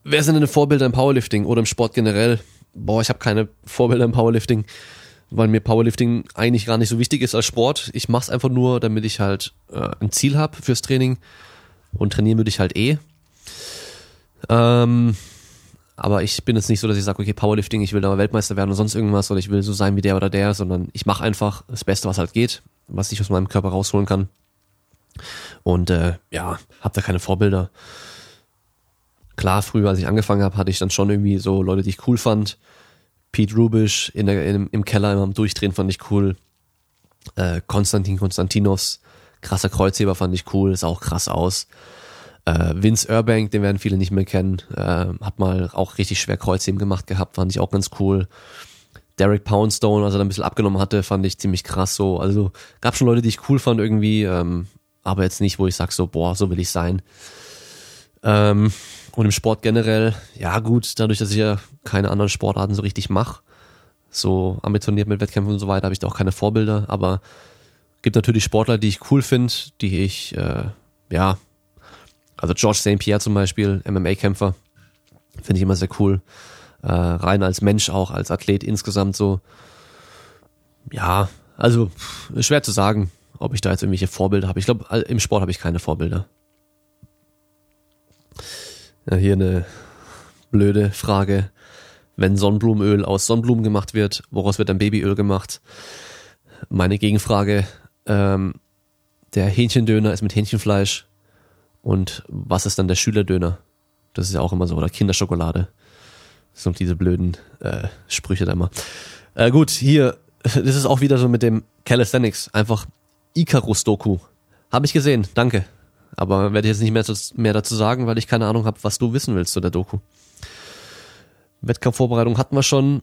Wer sind denn Vorbilder im Powerlifting oder im Sport generell? Boah, ich habe keine Vorbilder im Powerlifting, weil mir Powerlifting eigentlich gar nicht so wichtig ist als Sport. Ich mache es einfach nur, damit ich halt äh, ein Ziel habe fürs Training und trainieren würde ich halt eh. Ähm, aber ich bin jetzt nicht so, dass ich sage, okay, Powerlifting, ich will da Weltmeister werden oder sonst irgendwas oder ich will so sein wie der oder der, sondern ich mache einfach das Beste, was halt geht, was ich aus meinem Körper rausholen kann. Und äh, ja, hab da keine Vorbilder. Klar, früher, als ich angefangen habe, hatte ich dann schon irgendwie so Leute, die ich cool fand. Pete Rubisch in der, in, im Keller immer am Durchdrehen fand ich cool. Äh, Konstantin Konstantinos, krasser Kreuzheber fand ich cool, sah auch krass aus. Äh, Vince Urbank, den werden viele nicht mehr kennen, äh, hat mal auch richtig schwer Kreuzheben gemacht gehabt, fand ich auch ganz cool. Derek Poundstone, als er da ein bisschen abgenommen hatte, fand ich ziemlich krass so. Also gab schon Leute, die ich cool fand irgendwie, ähm, aber jetzt nicht, wo ich sag so, boah, so will ich sein. Ähm, und im Sport generell, ja gut, dadurch, dass ich ja keine anderen Sportarten so richtig mache, so ambitioniert mit Wettkämpfen und so weiter, habe ich da auch keine Vorbilder, aber gibt natürlich Sportler, die ich cool finde, die ich, äh, ja, also George St. Pierre zum Beispiel, MMA-Kämpfer, finde ich immer sehr cool. Äh, rein als Mensch auch, als Athlet insgesamt so. Ja, also schwer zu sagen, ob ich da jetzt irgendwelche Vorbilder habe. Ich glaube, im Sport habe ich keine Vorbilder. Ja, hier eine blöde Frage. Wenn Sonnenblumenöl aus Sonnenblumen gemacht wird, woraus wird dann Babyöl gemacht? Meine Gegenfrage, ähm, der Hähnchendöner ist mit Hähnchenfleisch und was ist dann der Schülerdöner? Das ist ja auch immer so, oder Kinderschokolade. Sind diese blöden äh, Sprüche da immer. Äh, gut, hier, das ist auch wieder so mit dem Calisthenics. Einfach Icarus-Doku. Habe ich gesehen, danke. Aber werde ich jetzt nicht mehr, mehr dazu sagen, weil ich keine Ahnung habe, was du wissen willst zu der Doku. Wettkampfvorbereitung hatten wir schon.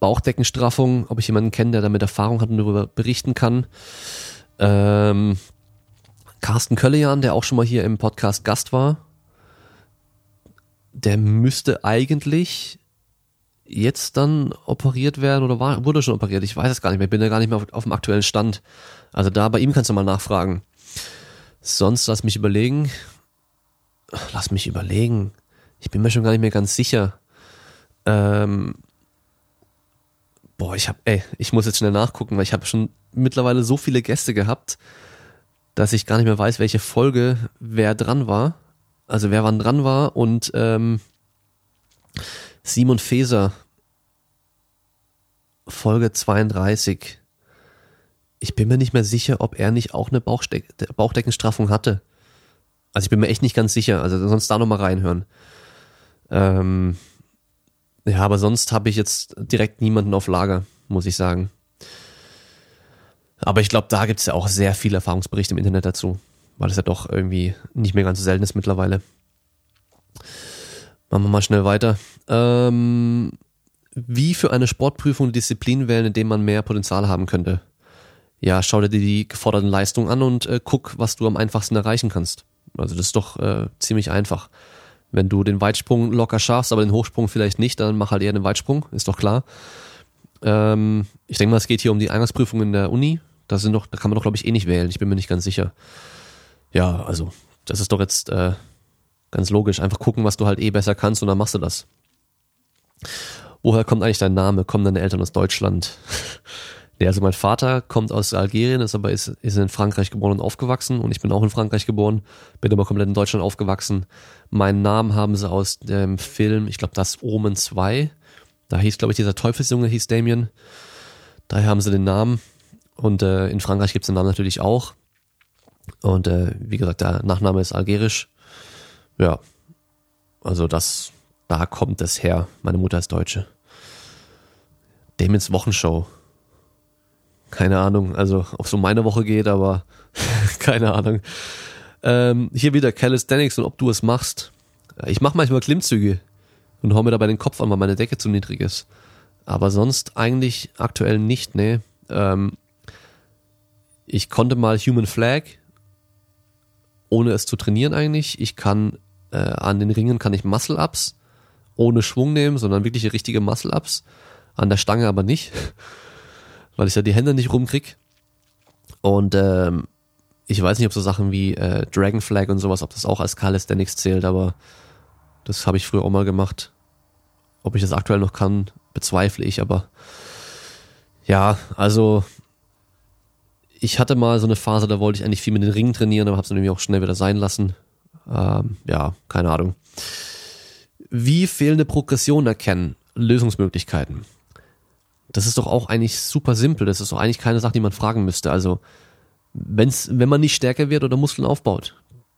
Bauchdeckenstraffung, ob ich jemanden kenne, der damit Erfahrung hat und darüber berichten kann. Ähm, Carsten Köllejan, der auch schon mal hier im Podcast Gast war, der müsste eigentlich jetzt dann operiert werden oder war, wurde schon operiert? Ich weiß es gar nicht mehr. Ich bin ja gar nicht mehr auf, auf dem aktuellen Stand. Also da bei ihm kannst du mal nachfragen. Sonst lass mich überlegen. Lass mich überlegen. Ich bin mir schon gar nicht mehr ganz sicher. Ähm, boah, ich hab, ey, ich muss jetzt schnell nachgucken, weil ich habe schon mittlerweile so viele Gäste gehabt, dass ich gar nicht mehr weiß, welche Folge wer dran war. Also wer wann dran war und ähm, Simon Feser, Folge 32. Ich bin mir nicht mehr sicher, ob er nicht auch eine Bauchste Bauchdeckenstraffung hatte. Also ich bin mir echt nicht ganz sicher. Also sonst da nochmal reinhören. Ähm, ja, aber sonst habe ich jetzt direkt niemanden auf Lager, muss ich sagen. Aber ich glaube, da gibt es ja auch sehr viele Erfahrungsberichte im Internet dazu, weil es ja doch irgendwie nicht mehr ganz so selten ist mittlerweile. Machen wir mal schnell weiter. Ähm, wie für eine Sportprüfung Disziplin wählen, in dem man mehr Potenzial haben könnte. Ja, schau dir die geforderten Leistungen an und äh, guck, was du am einfachsten erreichen kannst. Also das ist doch äh, ziemlich einfach. Wenn du den Weitsprung locker schaffst, aber den Hochsprung vielleicht nicht, dann mach halt eher den Weitsprung, ist doch klar. Ähm, ich denke mal, es geht hier um die Eingangsprüfung in der Uni. Da sind doch, da kann man doch, glaube ich, eh nicht wählen. Ich bin mir nicht ganz sicher. Ja, also, das ist doch jetzt äh, Ganz logisch. Einfach gucken, was du halt eh besser kannst und dann machst du das. Woher kommt eigentlich dein Name? Kommen deine Eltern aus Deutschland? nee, also mein Vater kommt aus Algerien, ist aber ist, ist in Frankreich geboren und aufgewachsen und ich bin auch in Frankreich geboren, bin aber komplett in Deutschland aufgewachsen. Meinen Namen haben sie aus dem Film, ich glaube das Omen 2. Da hieß, glaube ich, dieser Teufelsjunge hieß Damien. Daher haben sie den Namen. Und äh, in Frankreich gibt es den Namen natürlich auch. Und äh, wie gesagt, der Nachname ist algerisch. Ja. Also das, da kommt es her. Meine Mutter ist Deutsche. Damons Wochenshow. Keine Ahnung, also ob so meine Woche geht, aber keine Ahnung. Ähm, hier wieder Calisthenics und ob du es machst. Ich mache manchmal Klimmzüge und hau mir dabei den Kopf an, weil meine Decke zu niedrig ist. Aber sonst eigentlich aktuell nicht, ne. Ähm, ich konnte mal Human Flag, ohne es zu trainieren eigentlich. Ich kann äh, an den Ringen kann ich Muscle-Ups ohne Schwung nehmen, sondern wirkliche richtige Muscle-Ups. An der Stange aber nicht, weil ich ja die Hände nicht rumkrieg. Und ähm, ich weiß nicht, ob so Sachen wie äh, Dragon Flag und sowas, ob das auch als Calisthenics zählt, aber das habe ich früher auch mal gemacht. Ob ich das aktuell noch kann, bezweifle ich, aber ja, also ich hatte mal so eine Phase, da wollte ich eigentlich viel mit den Ringen trainieren, aber habe es nämlich auch schnell wieder sein lassen. Ähm, ja, keine Ahnung. Wie fehlende Progression erkennen? Lösungsmöglichkeiten. Das ist doch auch eigentlich super simpel. Das ist doch eigentlich keine Sache, die man fragen müsste. Also, wenn's, wenn man nicht stärker wird oder Muskeln aufbaut,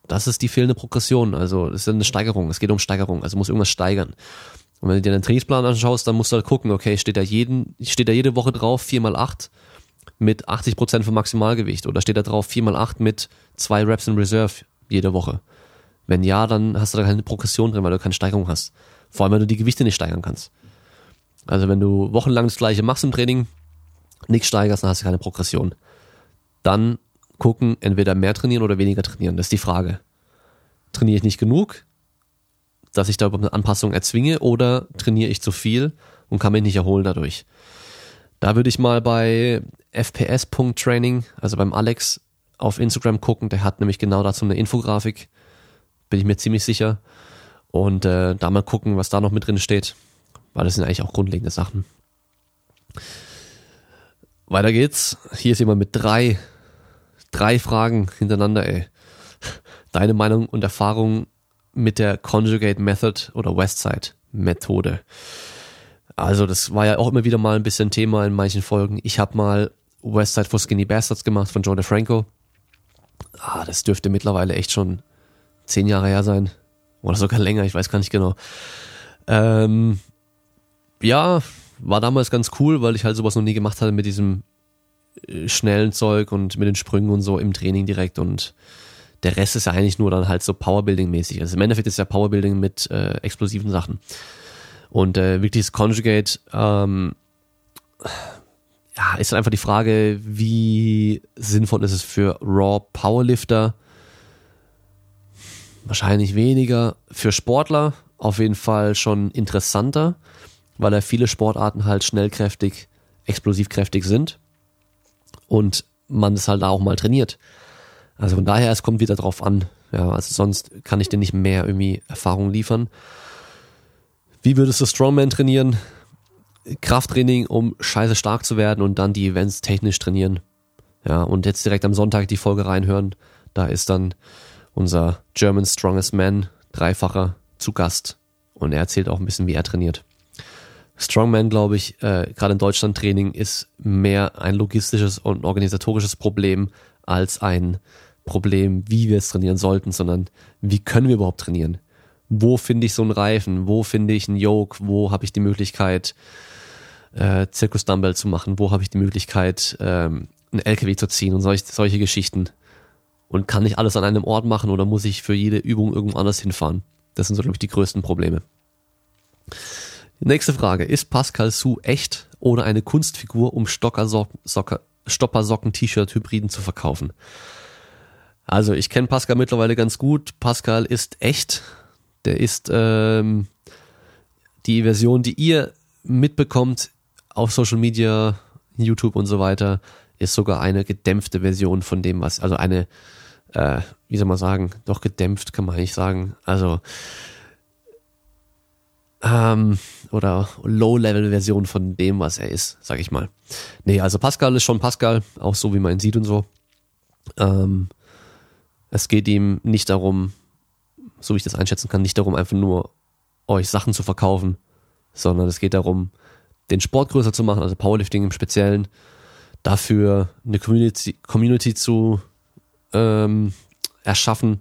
das ist die fehlende Progression. Also, das ist eine Steigerung. Es geht um Steigerung. Also, muss irgendwas steigern. Und wenn du dir den Trainingsplan anschaust, dann musst du halt gucken, okay, steht da jeden, steht da jede Woche drauf 4 mal 8 mit 80 Prozent vom Maximalgewicht oder steht da drauf 4 mal 8 mit zwei Reps in Reserve jede Woche? Wenn ja, dann hast du da keine Progression drin, weil du keine Steigerung hast. Vor allem, wenn du die Gewichte nicht steigern kannst. Also wenn du wochenlang das gleiche machst im Training, nichts steigerst, dann hast du keine Progression. Dann gucken, entweder mehr trainieren oder weniger trainieren. Das ist die Frage. Trainiere ich nicht genug, dass ich da überhaupt eine Anpassung erzwinge oder trainiere ich zu viel und kann mich nicht erholen dadurch? Da würde ich mal bei fps.training, also beim Alex auf Instagram gucken, der hat nämlich genau dazu eine Infografik, bin ich mir ziemlich sicher. Und äh, da mal gucken, was da noch mit drin steht. Weil das sind eigentlich auch grundlegende Sachen. Weiter geht's. Hier ist jemand mit drei, drei Fragen hintereinander, ey. Deine Meinung und Erfahrung mit der Conjugate Method oder Westside Methode. Also, das war ja auch immer wieder mal ein bisschen Thema in manchen Folgen. Ich habe mal Westside for Skinny Bastards gemacht von Joe DeFranco. Ah, das dürfte mittlerweile echt schon zehn Jahre her sein. Oder sogar länger, ich weiß gar nicht genau. Ähm, ja, war damals ganz cool, weil ich halt sowas noch nie gemacht hatte mit diesem äh, schnellen Zeug und mit den Sprüngen und so im Training direkt und der Rest ist ja eigentlich nur dann halt so Powerbuilding-mäßig. Also im Endeffekt ist ja Powerbuilding mit äh, explosiven Sachen. Und äh, wirklich das Conjugate, ähm, ja, ist dann einfach die Frage, wie sinnvoll ist es für Raw Powerlifter? Wahrscheinlich weniger. Für Sportler auf jeden Fall schon interessanter, weil ja viele Sportarten halt schnellkräftig, explosivkräftig sind und man es halt auch mal trainiert. Also von daher, es kommt wieder drauf an. Ja, also sonst kann ich dir nicht mehr irgendwie Erfahrung liefern. Wie würdest du Strongman trainieren? Krafttraining, um scheiße stark zu werden und dann die Events technisch trainieren. Ja, und jetzt direkt am Sonntag die Folge reinhören. Da ist dann unser German Strongest Man, dreifacher, zu Gast. Und er erzählt auch ein bisschen, wie er trainiert. Strongman, glaube ich, äh, gerade in Deutschland Training ist mehr ein logistisches und organisatorisches Problem als ein Problem, wie wir es trainieren sollten, sondern wie können wir überhaupt trainieren? Wo finde ich so einen Reifen? Wo finde ich einen Yoke? Wo habe ich die Möglichkeit, äh, Zirkus Dumbbell zu machen? Wo habe ich die Möglichkeit, ähm, einen LKW zu ziehen und solch, solche Geschichten? Und kann ich alles an einem Ort machen oder muss ich für jede Übung irgendwo anders hinfahren? Das sind so, glaube ich, die größten Probleme. Nächste Frage. Ist Pascal Su echt oder eine Kunstfigur, um Stoppersocken-T-Shirt-Hybriden zu verkaufen? Also ich kenne Pascal mittlerweile ganz gut. Pascal ist echt. Der ist ähm, die Version, die ihr mitbekommt auf Social Media, YouTube und so weiter, ist sogar eine gedämpfte Version von dem, was, also eine, äh, wie soll man sagen, doch gedämpft kann man eigentlich sagen. Also ähm, oder Low-Level-Version von dem, was er ist, sag ich mal. Nee, also Pascal ist schon Pascal, auch so wie man ihn sieht und so. Ähm, es geht ihm nicht darum, so wie ich das einschätzen kann, nicht darum, einfach nur euch Sachen zu verkaufen, sondern es geht darum, den Sport größer zu machen, also Powerlifting im Speziellen, dafür eine Community, Community zu ähm, erschaffen,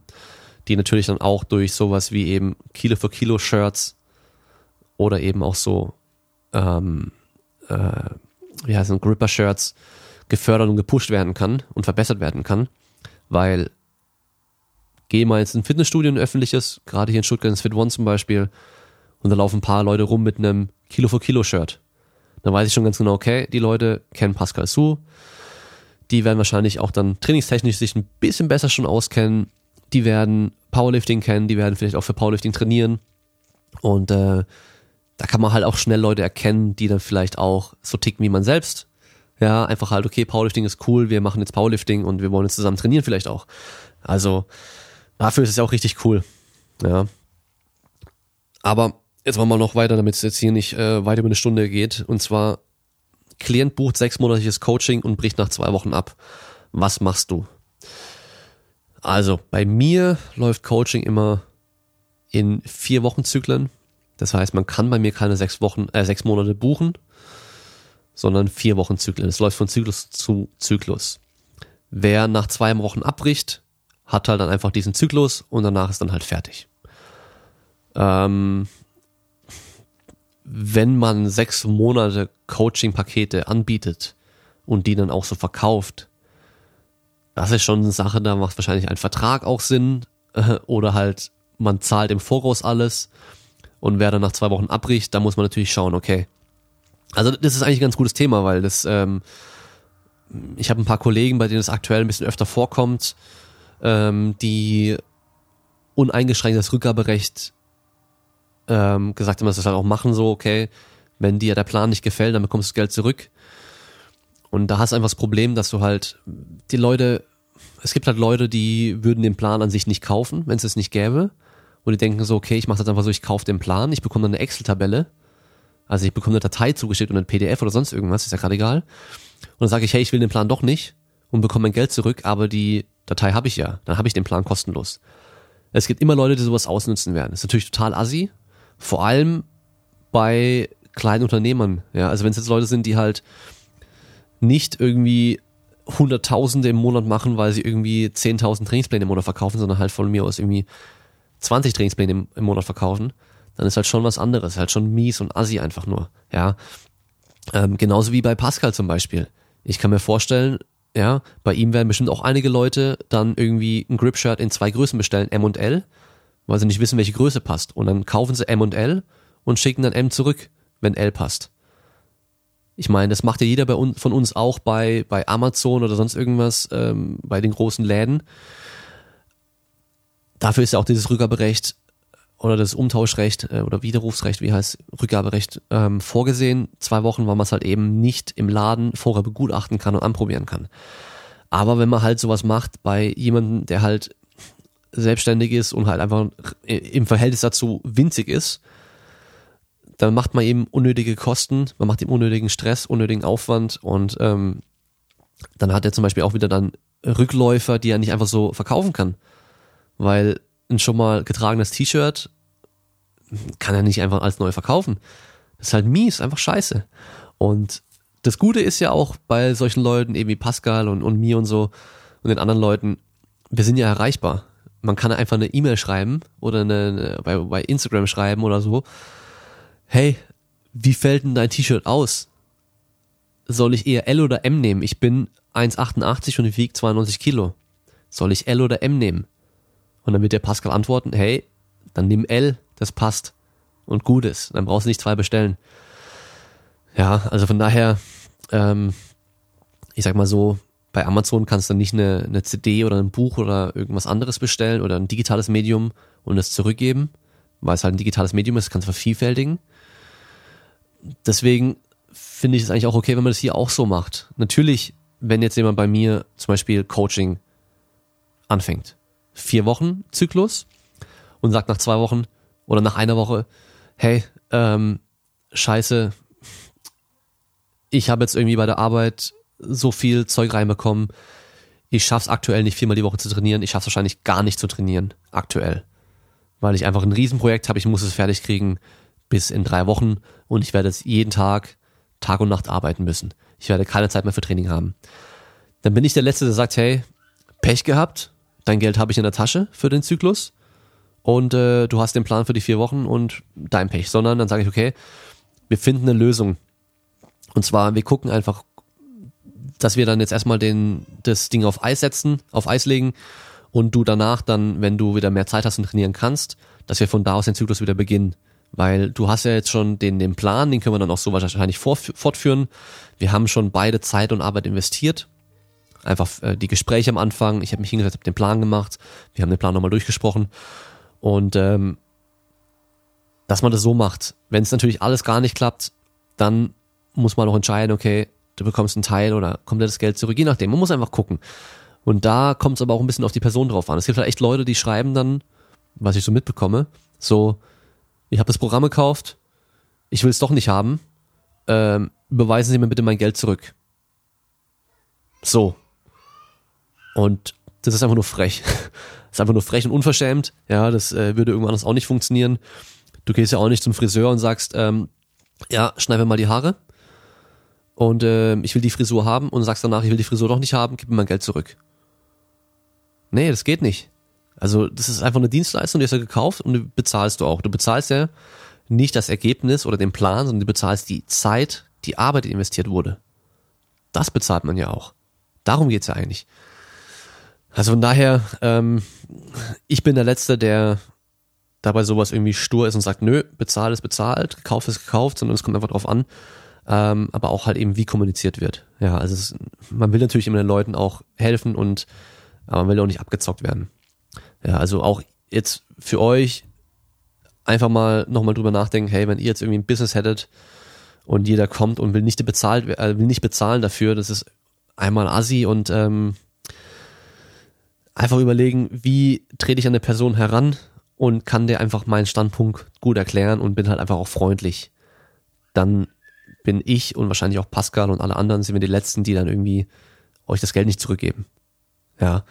die natürlich dann auch durch sowas wie eben Kilo für Kilo Shirts oder eben auch so, ähm, äh, wie heißen Gripper Shirts gefördert und gepusht werden kann und verbessert werden kann, weil gehe mal jetzt in ein Fitnessstudio, ein öffentliches, gerade hier in Stuttgart ins Fit One zum Beispiel, und da laufen ein paar Leute rum mit einem Kilo für Kilo Shirt. Dann weiß ich schon ganz genau, okay, die Leute kennen Pascal Su, die werden wahrscheinlich auch dann trainingstechnisch sich ein bisschen besser schon auskennen, die werden Powerlifting kennen, die werden vielleicht auch für Powerlifting trainieren und äh, da kann man halt auch schnell Leute erkennen, die dann vielleicht auch so ticken wie man selbst. Ja, einfach halt, okay, Powerlifting ist cool, wir machen jetzt Powerlifting und wir wollen jetzt zusammen trainieren vielleicht auch. Also, Dafür ist es ja auch richtig cool. Ja. Aber jetzt machen wir noch weiter, damit es jetzt hier nicht äh, weiter über eine Stunde geht. Und zwar, Klient bucht sechsmonatliches Coaching und bricht nach zwei Wochen ab. Was machst du? Also, bei mir läuft Coaching immer in vier Wochen Zyklen. Das heißt, man kann bei mir keine sechs Wochen, äh, sechs Monate buchen, sondern vier Wochen Zyklen. Es läuft von Zyklus zu Zyklus. Wer nach zwei Wochen abbricht, hat halt dann einfach diesen Zyklus und danach ist dann halt fertig. Ähm, wenn man sechs Monate Coaching-Pakete anbietet und die dann auch so verkauft, das ist schon eine Sache, da macht wahrscheinlich ein Vertrag auch Sinn äh, oder halt man zahlt im Voraus alles und wer dann nach zwei Wochen abbricht, da muss man natürlich schauen, okay. Also das ist eigentlich ein ganz gutes Thema, weil das, ähm, ich habe ein paar Kollegen, bei denen es aktuell ein bisschen öfter vorkommt, ähm, die uneingeschränktes Rückgaberecht ähm, gesagt haben, dass sie das halt auch machen, so, okay, wenn dir der Plan nicht gefällt, dann bekommst du das Geld zurück. Und da hast du einfach das Problem, dass du halt die Leute, es gibt halt Leute, die würden den Plan an sich nicht kaufen, wenn es es nicht gäbe. Und die denken so, okay, ich mache das einfach so, ich kaufe den Plan, ich bekomme dann eine Excel-Tabelle. Also ich bekomme eine Datei zugeschickt und ein PDF oder sonst irgendwas, ist ja gerade egal. Und dann sage ich, hey, ich will den Plan doch nicht und bekomme mein Geld zurück, aber die Datei habe ich ja, dann habe ich den Plan kostenlos. Es gibt immer Leute, die sowas ausnutzen werden. Ist natürlich total assi, vor allem bei kleinen Unternehmern. Ja, also wenn es jetzt Leute sind, die halt nicht irgendwie Hunderttausende im Monat machen, weil sie irgendwie 10.000 Trainingspläne im Monat verkaufen, sondern halt von mir aus irgendwie 20 Trainingspläne im, im Monat verkaufen, dann ist halt schon was anderes, halt schon mies und assi einfach nur. Ja, ähm, genauso wie bei Pascal zum Beispiel. Ich kann mir vorstellen, ja, bei ihm werden bestimmt auch einige Leute dann irgendwie ein Grip-Shirt in zwei Größen bestellen, M und L, weil sie nicht wissen, welche Größe passt. Und dann kaufen sie M und L und schicken dann M zurück, wenn L passt. Ich meine, das macht ja jeder bei un von uns auch bei, bei Amazon oder sonst irgendwas, ähm, bei den großen Läden. Dafür ist ja auch dieses Rückgaberecht oder das Umtauschrecht äh, oder Widerrufsrecht, wie heißt Rückgaberecht, ähm, vorgesehen. Zwei Wochen, weil man es halt eben nicht im Laden vorher begutachten kann und anprobieren kann. Aber wenn man halt sowas macht bei jemandem, der halt selbstständig ist und halt einfach im Verhältnis dazu winzig ist, dann macht man eben unnötige Kosten, man macht ihm unnötigen Stress, unnötigen Aufwand und ähm, dann hat er zum Beispiel auch wieder dann Rückläufer, die er nicht einfach so verkaufen kann. Weil ein schon mal getragenes T-Shirt kann er nicht einfach als neu verkaufen. Das ist halt mies, einfach scheiße. Und das Gute ist ja auch bei solchen Leuten, eben wie Pascal und, und mir und so und den anderen Leuten, wir sind ja erreichbar. Man kann einfach eine E-Mail schreiben oder eine, bei, bei Instagram schreiben oder so. Hey, wie fällt denn dein T-Shirt aus? Soll ich eher L oder M nehmen? Ich bin 1,88 und ich wiege 92 Kilo. Soll ich L oder M nehmen? Und dann wird der Pascal antworten, hey, dann nimm L, das passt und gut ist. Dann brauchst du nicht zwei bestellen. Ja, also von daher, ähm, ich sag mal so, bei Amazon kannst du nicht eine, eine CD oder ein Buch oder irgendwas anderes bestellen oder ein digitales Medium und es zurückgeben, weil es halt ein digitales Medium ist, kannst du vervielfältigen. Deswegen finde ich es eigentlich auch okay, wenn man das hier auch so macht. Natürlich, wenn jetzt jemand bei mir zum Beispiel Coaching anfängt, vier Wochen Zyklus und sagt nach zwei Wochen oder nach einer Woche, hey, ähm, scheiße, ich habe jetzt irgendwie bei der Arbeit so viel Zeug reinbekommen, ich schaff's aktuell nicht viermal die Woche zu trainieren, ich schaff's wahrscheinlich gar nicht zu trainieren, aktuell. Weil ich einfach ein Riesenprojekt habe, ich muss es fertig kriegen bis in drei Wochen und ich werde jetzt jeden Tag, Tag und Nacht arbeiten müssen. Ich werde keine Zeit mehr für Training haben. Dann bin ich der Letzte, der sagt, hey, Pech gehabt, dein Geld habe ich in der Tasche für den Zyklus und äh, du hast den Plan für die vier Wochen und dein Pech, sondern dann sage ich, okay, wir finden eine Lösung. Und zwar, wir gucken einfach, dass wir dann jetzt erstmal den, das Ding auf Eis setzen, auf Eis legen und du danach dann, wenn du wieder mehr Zeit hast und trainieren kannst, dass wir von da aus den Zyklus wieder beginnen. Weil du hast ja jetzt schon den, den Plan, den können wir dann auch so wahrscheinlich fortführen. Wir haben schon beide Zeit und Arbeit investiert einfach äh, die Gespräche am Anfang. Ich habe mich hingesetzt, habe den Plan gemacht. Wir haben den Plan nochmal durchgesprochen. Und ähm, dass man das so macht. Wenn es natürlich alles gar nicht klappt, dann muss man auch entscheiden, okay, du bekommst einen Teil oder das Geld zurück, je nachdem. Man muss einfach gucken. Und da kommt es aber auch ein bisschen auf die Person drauf an. Es gibt halt echt Leute, die schreiben dann, was ich so mitbekomme, so, ich habe das Programm gekauft, ich will es doch nicht haben, ähm, beweisen Sie mir bitte mein Geld zurück. So, und das ist einfach nur frech. Das ist einfach nur frech und unverschämt. Ja, das äh, würde irgendwann anders auch nicht funktionieren. Du gehst ja auch nicht zum Friseur und sagst, ähm, ja, schneid mir mal die Haare. Und äh, ich will die Frisur haben und sagst danach, ich will die Frisur doch nicht haben, gib mir mein Geld zurück. Nee, das geht nicht. Also, das ist einfach eine Dienstleistung, die hast du gekauft und die bezahlst du auch. Du bezahlst ja nicht das Ergebnis oder den Plan, sondern du bezahlst die Zeit, die Arbeit, die investiert wurde. Das bezahlt man ja auch. Darum geht's ja eigentlich. Also von daher, ähm, ich bin der Letzte, der dabei sowas irgendwie stur ist und sagt, nö, bezahlt ist bezahlt, gekauft ist gekauft, sondern es kommt einfach drauf an. Ähm, aber auch halt eben, wie kommuniziert wird. Ja, also es, man will natürlich immer den Leuten auch helfen und aber man will auch nicht abgezockt werden. Ja, also auch jetzt für euch einfach mal nochmal drüber nachdenken, hey, wenn ihr jetzt irgendwie ein Business hättet und jeder kommt und will nicht bezahlt, äh, will nicht bezahlen dafür, das ist einmal assi und ähm, einfach überlegen, wie trete ich an eine Person heran und kann der einfach meinen Standpunkt gut erklären und bin halt einfach auch freundlich. Dann bin ich und wahrscheinlich auch Pascal und alle anderen sind wir die Letzten, die dann irgendwie euch das Geld nicht zurückgeben. Ja,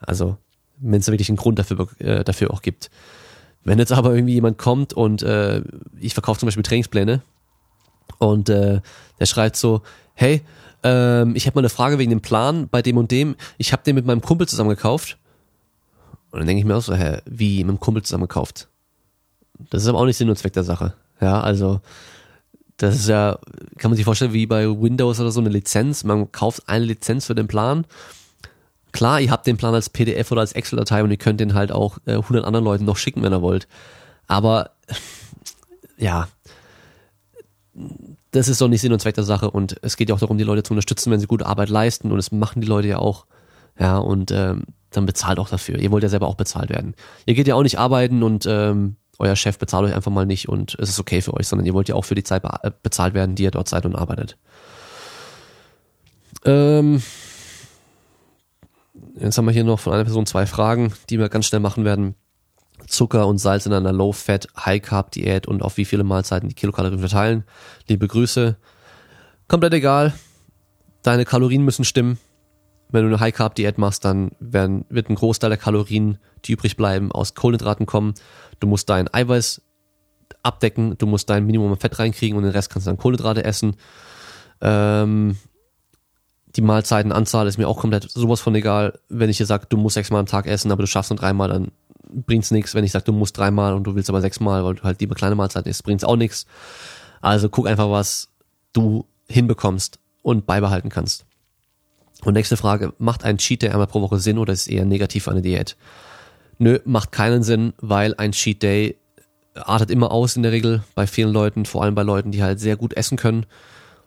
also wenn es da wirklich einen Grund dafür, äh, dafür auch gibt. Wenn jetzt aber irgendwie jemand kommt und äh, ich verkaufe zum Beispiel Trainingspläne und äh, der schreibt so, hey, ähm, ich habe mal eine Frage wegen dem Plan bei dem und dem. Ich habe den mit meinem Kumpel zusammen gekauft. Und dann denke ich mir auch so, hä, wie mit dem Kumpel zusammen gekauft? Das ist aber auch nicht Sinn und Zweck der Sache. Ja, also das ist ja, kann man sich vorstellen, wie bei Windows oder so eine Lizenz. Man kauft eine Lizenz für den Plan. Klar, ihr habt den Plan als PDF oder als Excel-Datei und ihr könnt den halt auch äh, 100 anderen Leuten noch schicken, wenn ihr wollt. Aber ja, das ist doch nicht Sinn und Zweck der Sache und es geht ja auch darum, die Leute zu unterstützen, wenn sie gute Arbeit leisten und das machen die Leute ja auch. Ja, und ähm, dann bezahlt auch dafür. Ihr wollt ja selber auch bezahlt werden. Ihr geht ja auch nicht arbeiten und ähm, euer Chef bezahlt euch einfach mal nicht und es ist okay für euch, sondern ihr wollt ja auch für die Zeit äh, bezahlt werden, die ihr dort seid und arbeitet. Ähm, jetzt haben wir hier noch von einer Person zwei Fragen, die wir ganz schnell machen werden. Zucker und Salz in einer Low-Fat, High-Carb-Diät und auf wie viele Mahlzeiten die Kilokalorien verteilen. Liebe Grüße. Komplett egal. Deine Kalorien müssen stimmen. Wenn du eine High-Carb-Diät machst, dann werden, wird ein Großteil der Kalorien, die übrig bleiben, aus Kohlenhydraten kommen. Du musst dein Eiweiß abdecken, du musst dein Minimum an Fett reinkriegen und den Rest kannst du dann Kohlenhydrate essen. Ähm, die Mahlzeitenanzahl ist mir auch komplett sowas von egal. Wenn ich dir sage, du musst sechsmal am Tag essen, aber du schaffst nur dreimal, dann bringt's nichts. Wenn ich sage, du musst dreimal und du willst aber sechsmal, weil du halt lieber kleine Mahlzeiten isst, bringt's auch nichts. Also guck einfach, was du hinbekommst und beibehalten kannst. Und nächste Frage, macht ein Cheat Day einmal pro Woche Sinn oder ist es eher negativ für eine Diät? Nö, macht keinen Sinn, weil ein Cheat Day artet immer aus in der Regel bei vielen Leuten, vor allem bei Leuten, die halt sehr gut essen können,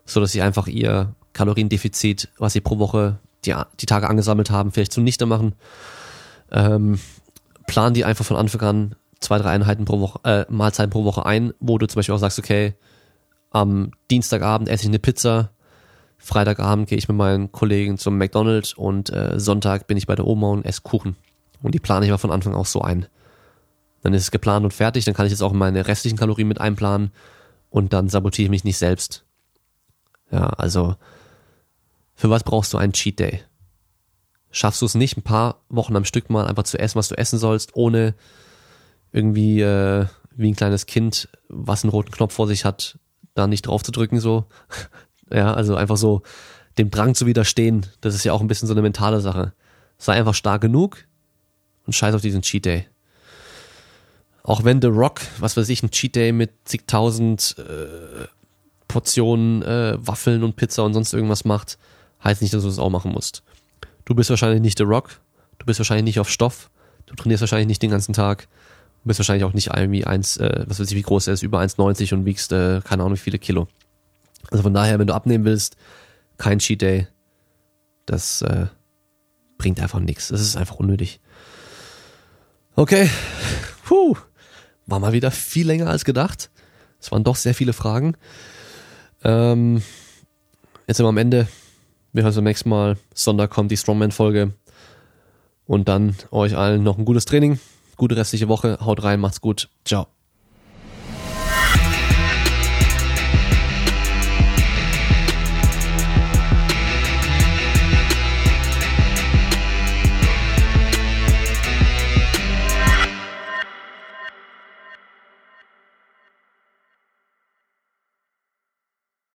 so dass sie einfach ihr Kaloriendefizit, was sie pro Woche die, die Tage angesammelt haben, vielleicht zunichte machen. Ähm, plan die einfach von Anfang an zwei, drei Einheiten pro Woche, äh, Mahlzeiten pro Woche ein, wo du zum Beispiel auch sagst, okay, am Dienstagabend esse ich eine Pizza, Freitagabend gehe ich mit meinen Kollegen zum McDonald's und äh, Sonntag bin ich bei der Oma und esse Kuchen. Und die plane ich aber von Anfang auch so ein. Dann ist es geplant und fertig, dann kann ich jetzt auch meine restlichen Kalorien mit einplanen und dann sabotiere ich mich nicht selbst. Ja, also für was brauchst du einen Cheat Day? Schaffst du es nicht, ein paar Wochen am Stück mal einfach zu essen, was du essen sollst, ohne irgendwie äh, wie ein kleines Kind, was einen roten Knopf vor sich hat, da nicht drauf zu drücken, so. Ja, also einfach so dem Drang zu widerstehen, das ist ja auch ein bisschen so eine mentale Sache. Sei einfach stark genug und scheiß auf diesen Cheat Day. Auch wenn The Rock, was weiß ich, ein Cheat Day mit zigtausend äh, Portionen äh, Waffeln und Pizza und sonst irgendwas macht, heißt nicht, dass du das auch machen musst. Du bist wahrscheinlich nicht The Rock, du bist wahrscheinlich nicht auf Stoff, du trainierst wahrscheinlich nicht den ganzen Tag, du bist wahrscheinlich auch nicht irgendwie eins, äh, was weiß ich, wie groß er ist, über 1,90 und wiegst, äh, keine Ahnung, wie viele Kilo. Also von daher, wenn du abnehmen willst, kein Cheat Day, das äh, bringt einfach nichts. Das ist einfach unnötig. Okay, Puh. war mal wieder viel länger als gedacht. Es waren doch sehr viele Fragen. Ähm, jetzt sind wir am Ende. Wir hören uns beim nächsten Mal. Sonntag kommt die Strongman-Folge. Und dann euch allen noch ein gutes Training, gute restliche Woche. Haut rein, macht's gut. Ciao.